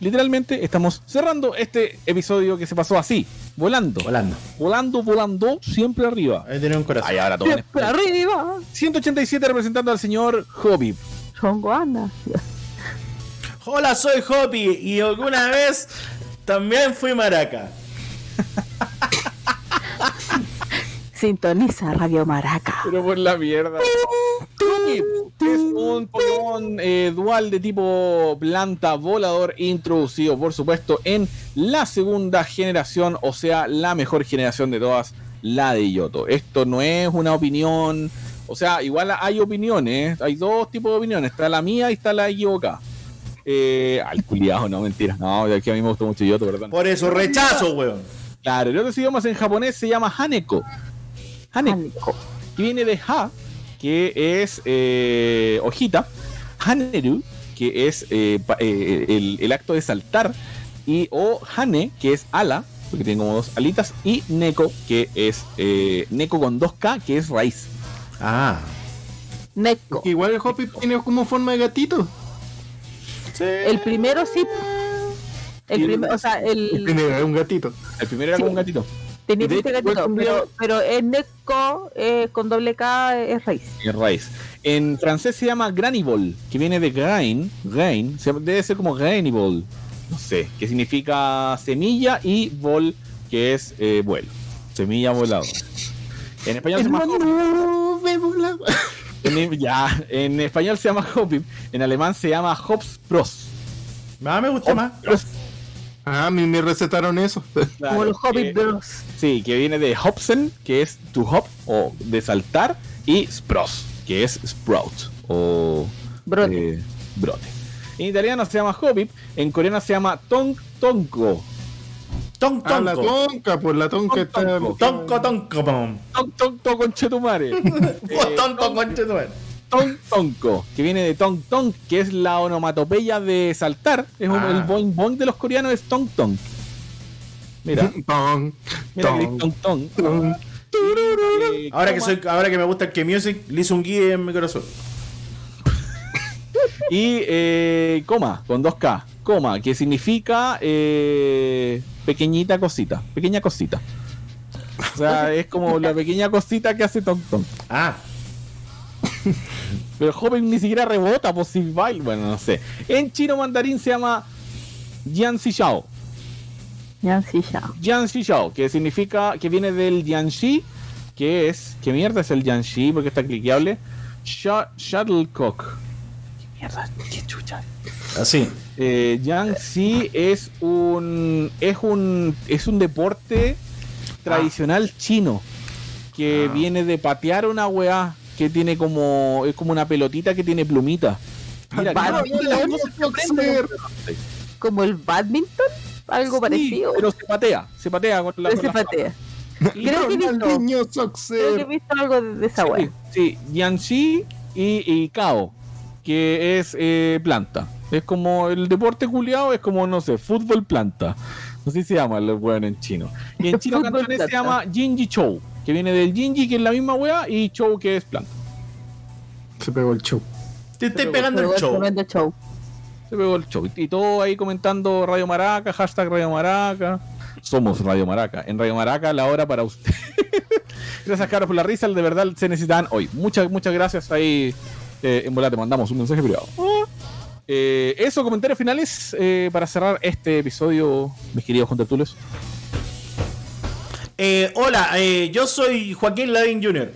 literalmente, estamos cerrando este episodio que se pasó así, volando. Volando. Volando, volando, siempre arriba. Ahí tiene un corazón. Ahí ahora todo Siempre arriba, 187 representando al señor Hobby. son Goana. Hola, soy Hoppy y alguna vez también fui maraca. Sintoniza Radio Maraca. Pero por la mierda. Es un Pokémon eh, dual de tipo planta volador introducido, por supuesto, en la segunda generación, o sea, la mejor generación de todas, la de Yoto. Esto no es una opinión, o sea, igual hay opiniones, hay dos tipos de opiniones, está la mía y está la equivocada. Eh, al culiado, no, mentira. No, que a mí me gustó mucho Yoto, perdón. Por eso rechazo, weón. Claro, el otro idiomas en japonés se llama Haneko. Haneko, Haneko. que viene de Ha, que es eh, hojita, Haneru, que es eh, eh, el, el acto de saltar, y o Hane, que es ala, porque tiene como dos alitas, y Neko, que es eh, Neko con 2K, que es raíz. Ah. Neko. Igual el Hoppy tiene como forma de gatito. El primero sí. El Y- primer, o sea, el Tiene un gatito. El primero era como un gatito. tenía de gatito, pero, pero es Neko eh, con doble K es raíz. En raíz. En francés se llama Granibol, que viene de grain. Grain. se- Debe ser como Granibol. No sé. Que significa semilla y vol, que es eh, vuelo. Semilla volado. En español se llama en, ya, en español se llama Hopip, en alemán se llama Hops Pros. Ah, me gusta más. Ah, a mí me recetaron eso. Como los Hobbit eh, Bros. Sí, que viene de Hopsen, que es to hop o de saltar, y Spros, que es sprout o Brote. eh, brote. En italiano se llama Hopip, en coreano se llama Tong Tonko. Ton, Ah, la tonco. tonca, pues la tonca está. Tonco. Tonco, tonco, pom. Tong Tonko conchetumare. Tonco, conche tu madre. Tong Tonko, que viene de Tong Tong, que es la onomatopeya de saltar. Es un- Ah. el boing boing de los coreanos es Tong Tong. Mira, Ton, mira que ton, Tong Tong. ton. Eh, Ahora que soy, ahora que me gusta el que music, le hice un guía en mi corazón. Y eh, coma, con 2K. Coma, que significa eh, pequeñita cosita. Pequeña cosita. O sea, es como la pequeña cosita que hace Tong. Ah, Pero el joven ni siquiera rebota, pues si baila. Bueno, no sé. En chino mandarín se llama Jian Xiao. Ya, sí, ya. Jian Xiao, que significa, que viene del Jianxi, que es, ¿qué mierda es el Jianxi? Porque está cliqueable. Shu- Shuttlecock. ¿Qué mierda? ¿Qué chucha? así. Eh, Jiangxi es un es un es un deporte tradicional chino que Ah. viene de patear una weá que tiene como es como una pelotita que tiene plumita. Mira. Como el badminton, algo Sí, parecido. pero se patea, se patea con la Pero con se patea. Creo que visto, creo que he visto algo de, esa Sí, wea. sí, Jiangxi y, y Cao, que es eh, planta. Es como el deporte culiado, es como, no sé, fútbol planta. No sé si se llama el weón en chino. Y en chino cantonés se llama Jinji Chou, que viene del Jinji, que es la misma wea, y Chou, que es planta. Se pegó el show. Te estoy pegando el show. Se pegó el show. Y todo ahí comentando Radio Maraca, hashtag Radio Maraca. Somos Radio Maraca. En Radio Maraca, la hora para usted. gracias, Carlos, por la risa. De verdad se necesitan hoy. Muchas, muchas gracias. Ahí eh, en bola te mandamos un mensaje privado. Eh, eso, comentarios finales eh, para cerrar este episodio, mis queridos contertulios. Eh, hola, eh, yo soy Joaquín Ladín Jr.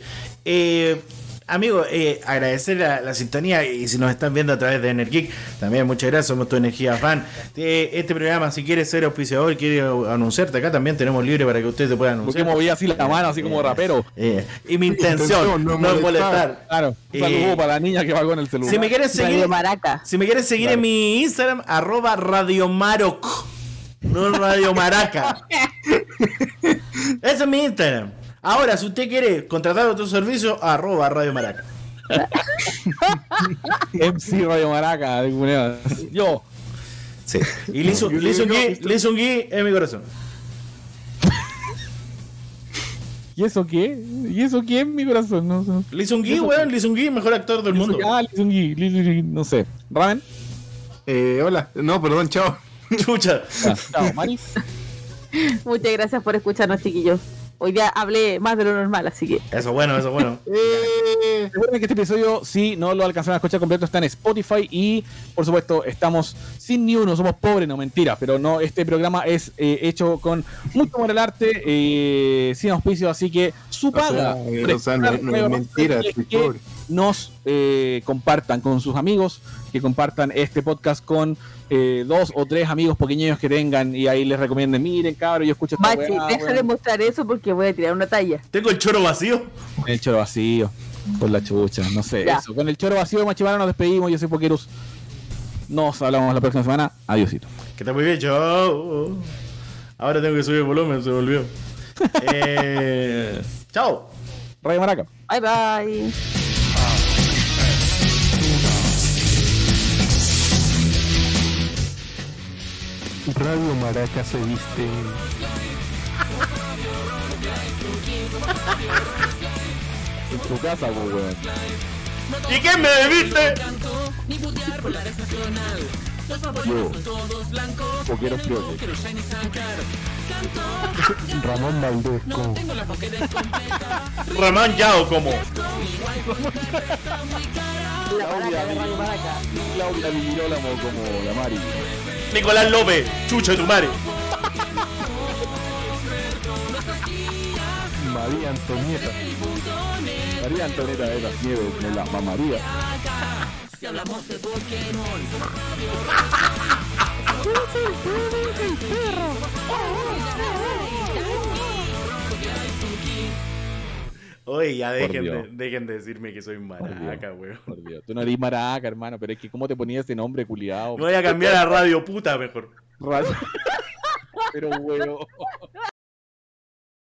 Eh, amigo, eh, agradecer la, la sintonía y si nos están viendo a través de Energeek, también muchas gracias, somos tu energía fan. Eh, este programa, si quieres ser auspiciador, quiere anunciarte acá, también tenemos libre para que usted se pueda Porque anunciar. movía así la mano, así como rapero. Eh, y mi intención, no, no es molestar. Claro, un saludo Eh, para la niña que va con el celular. Si me quieres seguir, Radio Maraca. si me quieres seguir en mi Instagram, arroba radiomaroc. No Radio Maraca. Ese es mi Instagram. Ahora, si usted quiere contratar otro servicio, arroba Radio Maraca. MC Radio Maraca. Yo. Sí. Y le hizo, le hizo un gui, le hizo un gui en mi corazón. ¿Y eso qué? ¿Y eso qué en mi corazón? No, no. Le hizo un gui, weón. Le hizo un gui, mejor actor del mundo. Ah, Lizungi, Lizungi, no sé. Ramen. Eh, hola. No, perdón, chao. Chucha. Ya, chao, Mari. Muchas gracias por escucharnos, chiquillos. Hoy día hablé más de lo normal, así que Eso es bueno, eso es bueno. Eh, Recuerden que este episodio, si no lo alcanzaron a escuchar completo, está en Spotify y, por supuesto, estamos sin ni uno, somos pobres, no mentira, pero no, este programa es eh, hecho con mucho amor al arte, eh, sin auspicio, así que su O sea, paga. por o sea, no- es mentira, es que pobre. nos eh, compartan con sus amigos, que compartan este podcast con eh, dos o tres amigos pequeños que tengan y ahí les recomienden, miren, cabrón, yo escucho esta Machi, weá, deja weón". de mostrar eso porque voy a tirar una talla. Tengo el choro vacío. El choro vacío. Por la chucha, no sé. Ya. Eso. Con el choro vacío de Machivara nos despedimos. Yo soy Pokerus. Nos hablamos la próxima semana. Adiósito. Que está muy bien, chao. Ahora tengo que subir el volumen, se volvió. Eh, chao. Radio Maraca. Bye bye. Radio Maraca se viste. En su casa, pues, weón. ¿Y quién me debiste? Yo sacar. Canto, Ramón Valdés, no como. Ramón Yao como. Claudia Di Girolamo como la Mari. Nicolás López, chucho de tu madre. María Antonieta. María Antonieta de las Nieves, de la Mamaría. Si hablamos de Pokémon, Oye, ya dejen de, dejen de decirme que soy maraca, weón. Por Dios. Tú no eres maraca, hermano, pero es que ¿cómo te ponías ese nombre culiado? Me voy a cambiar a radio puta mejor. pero weón.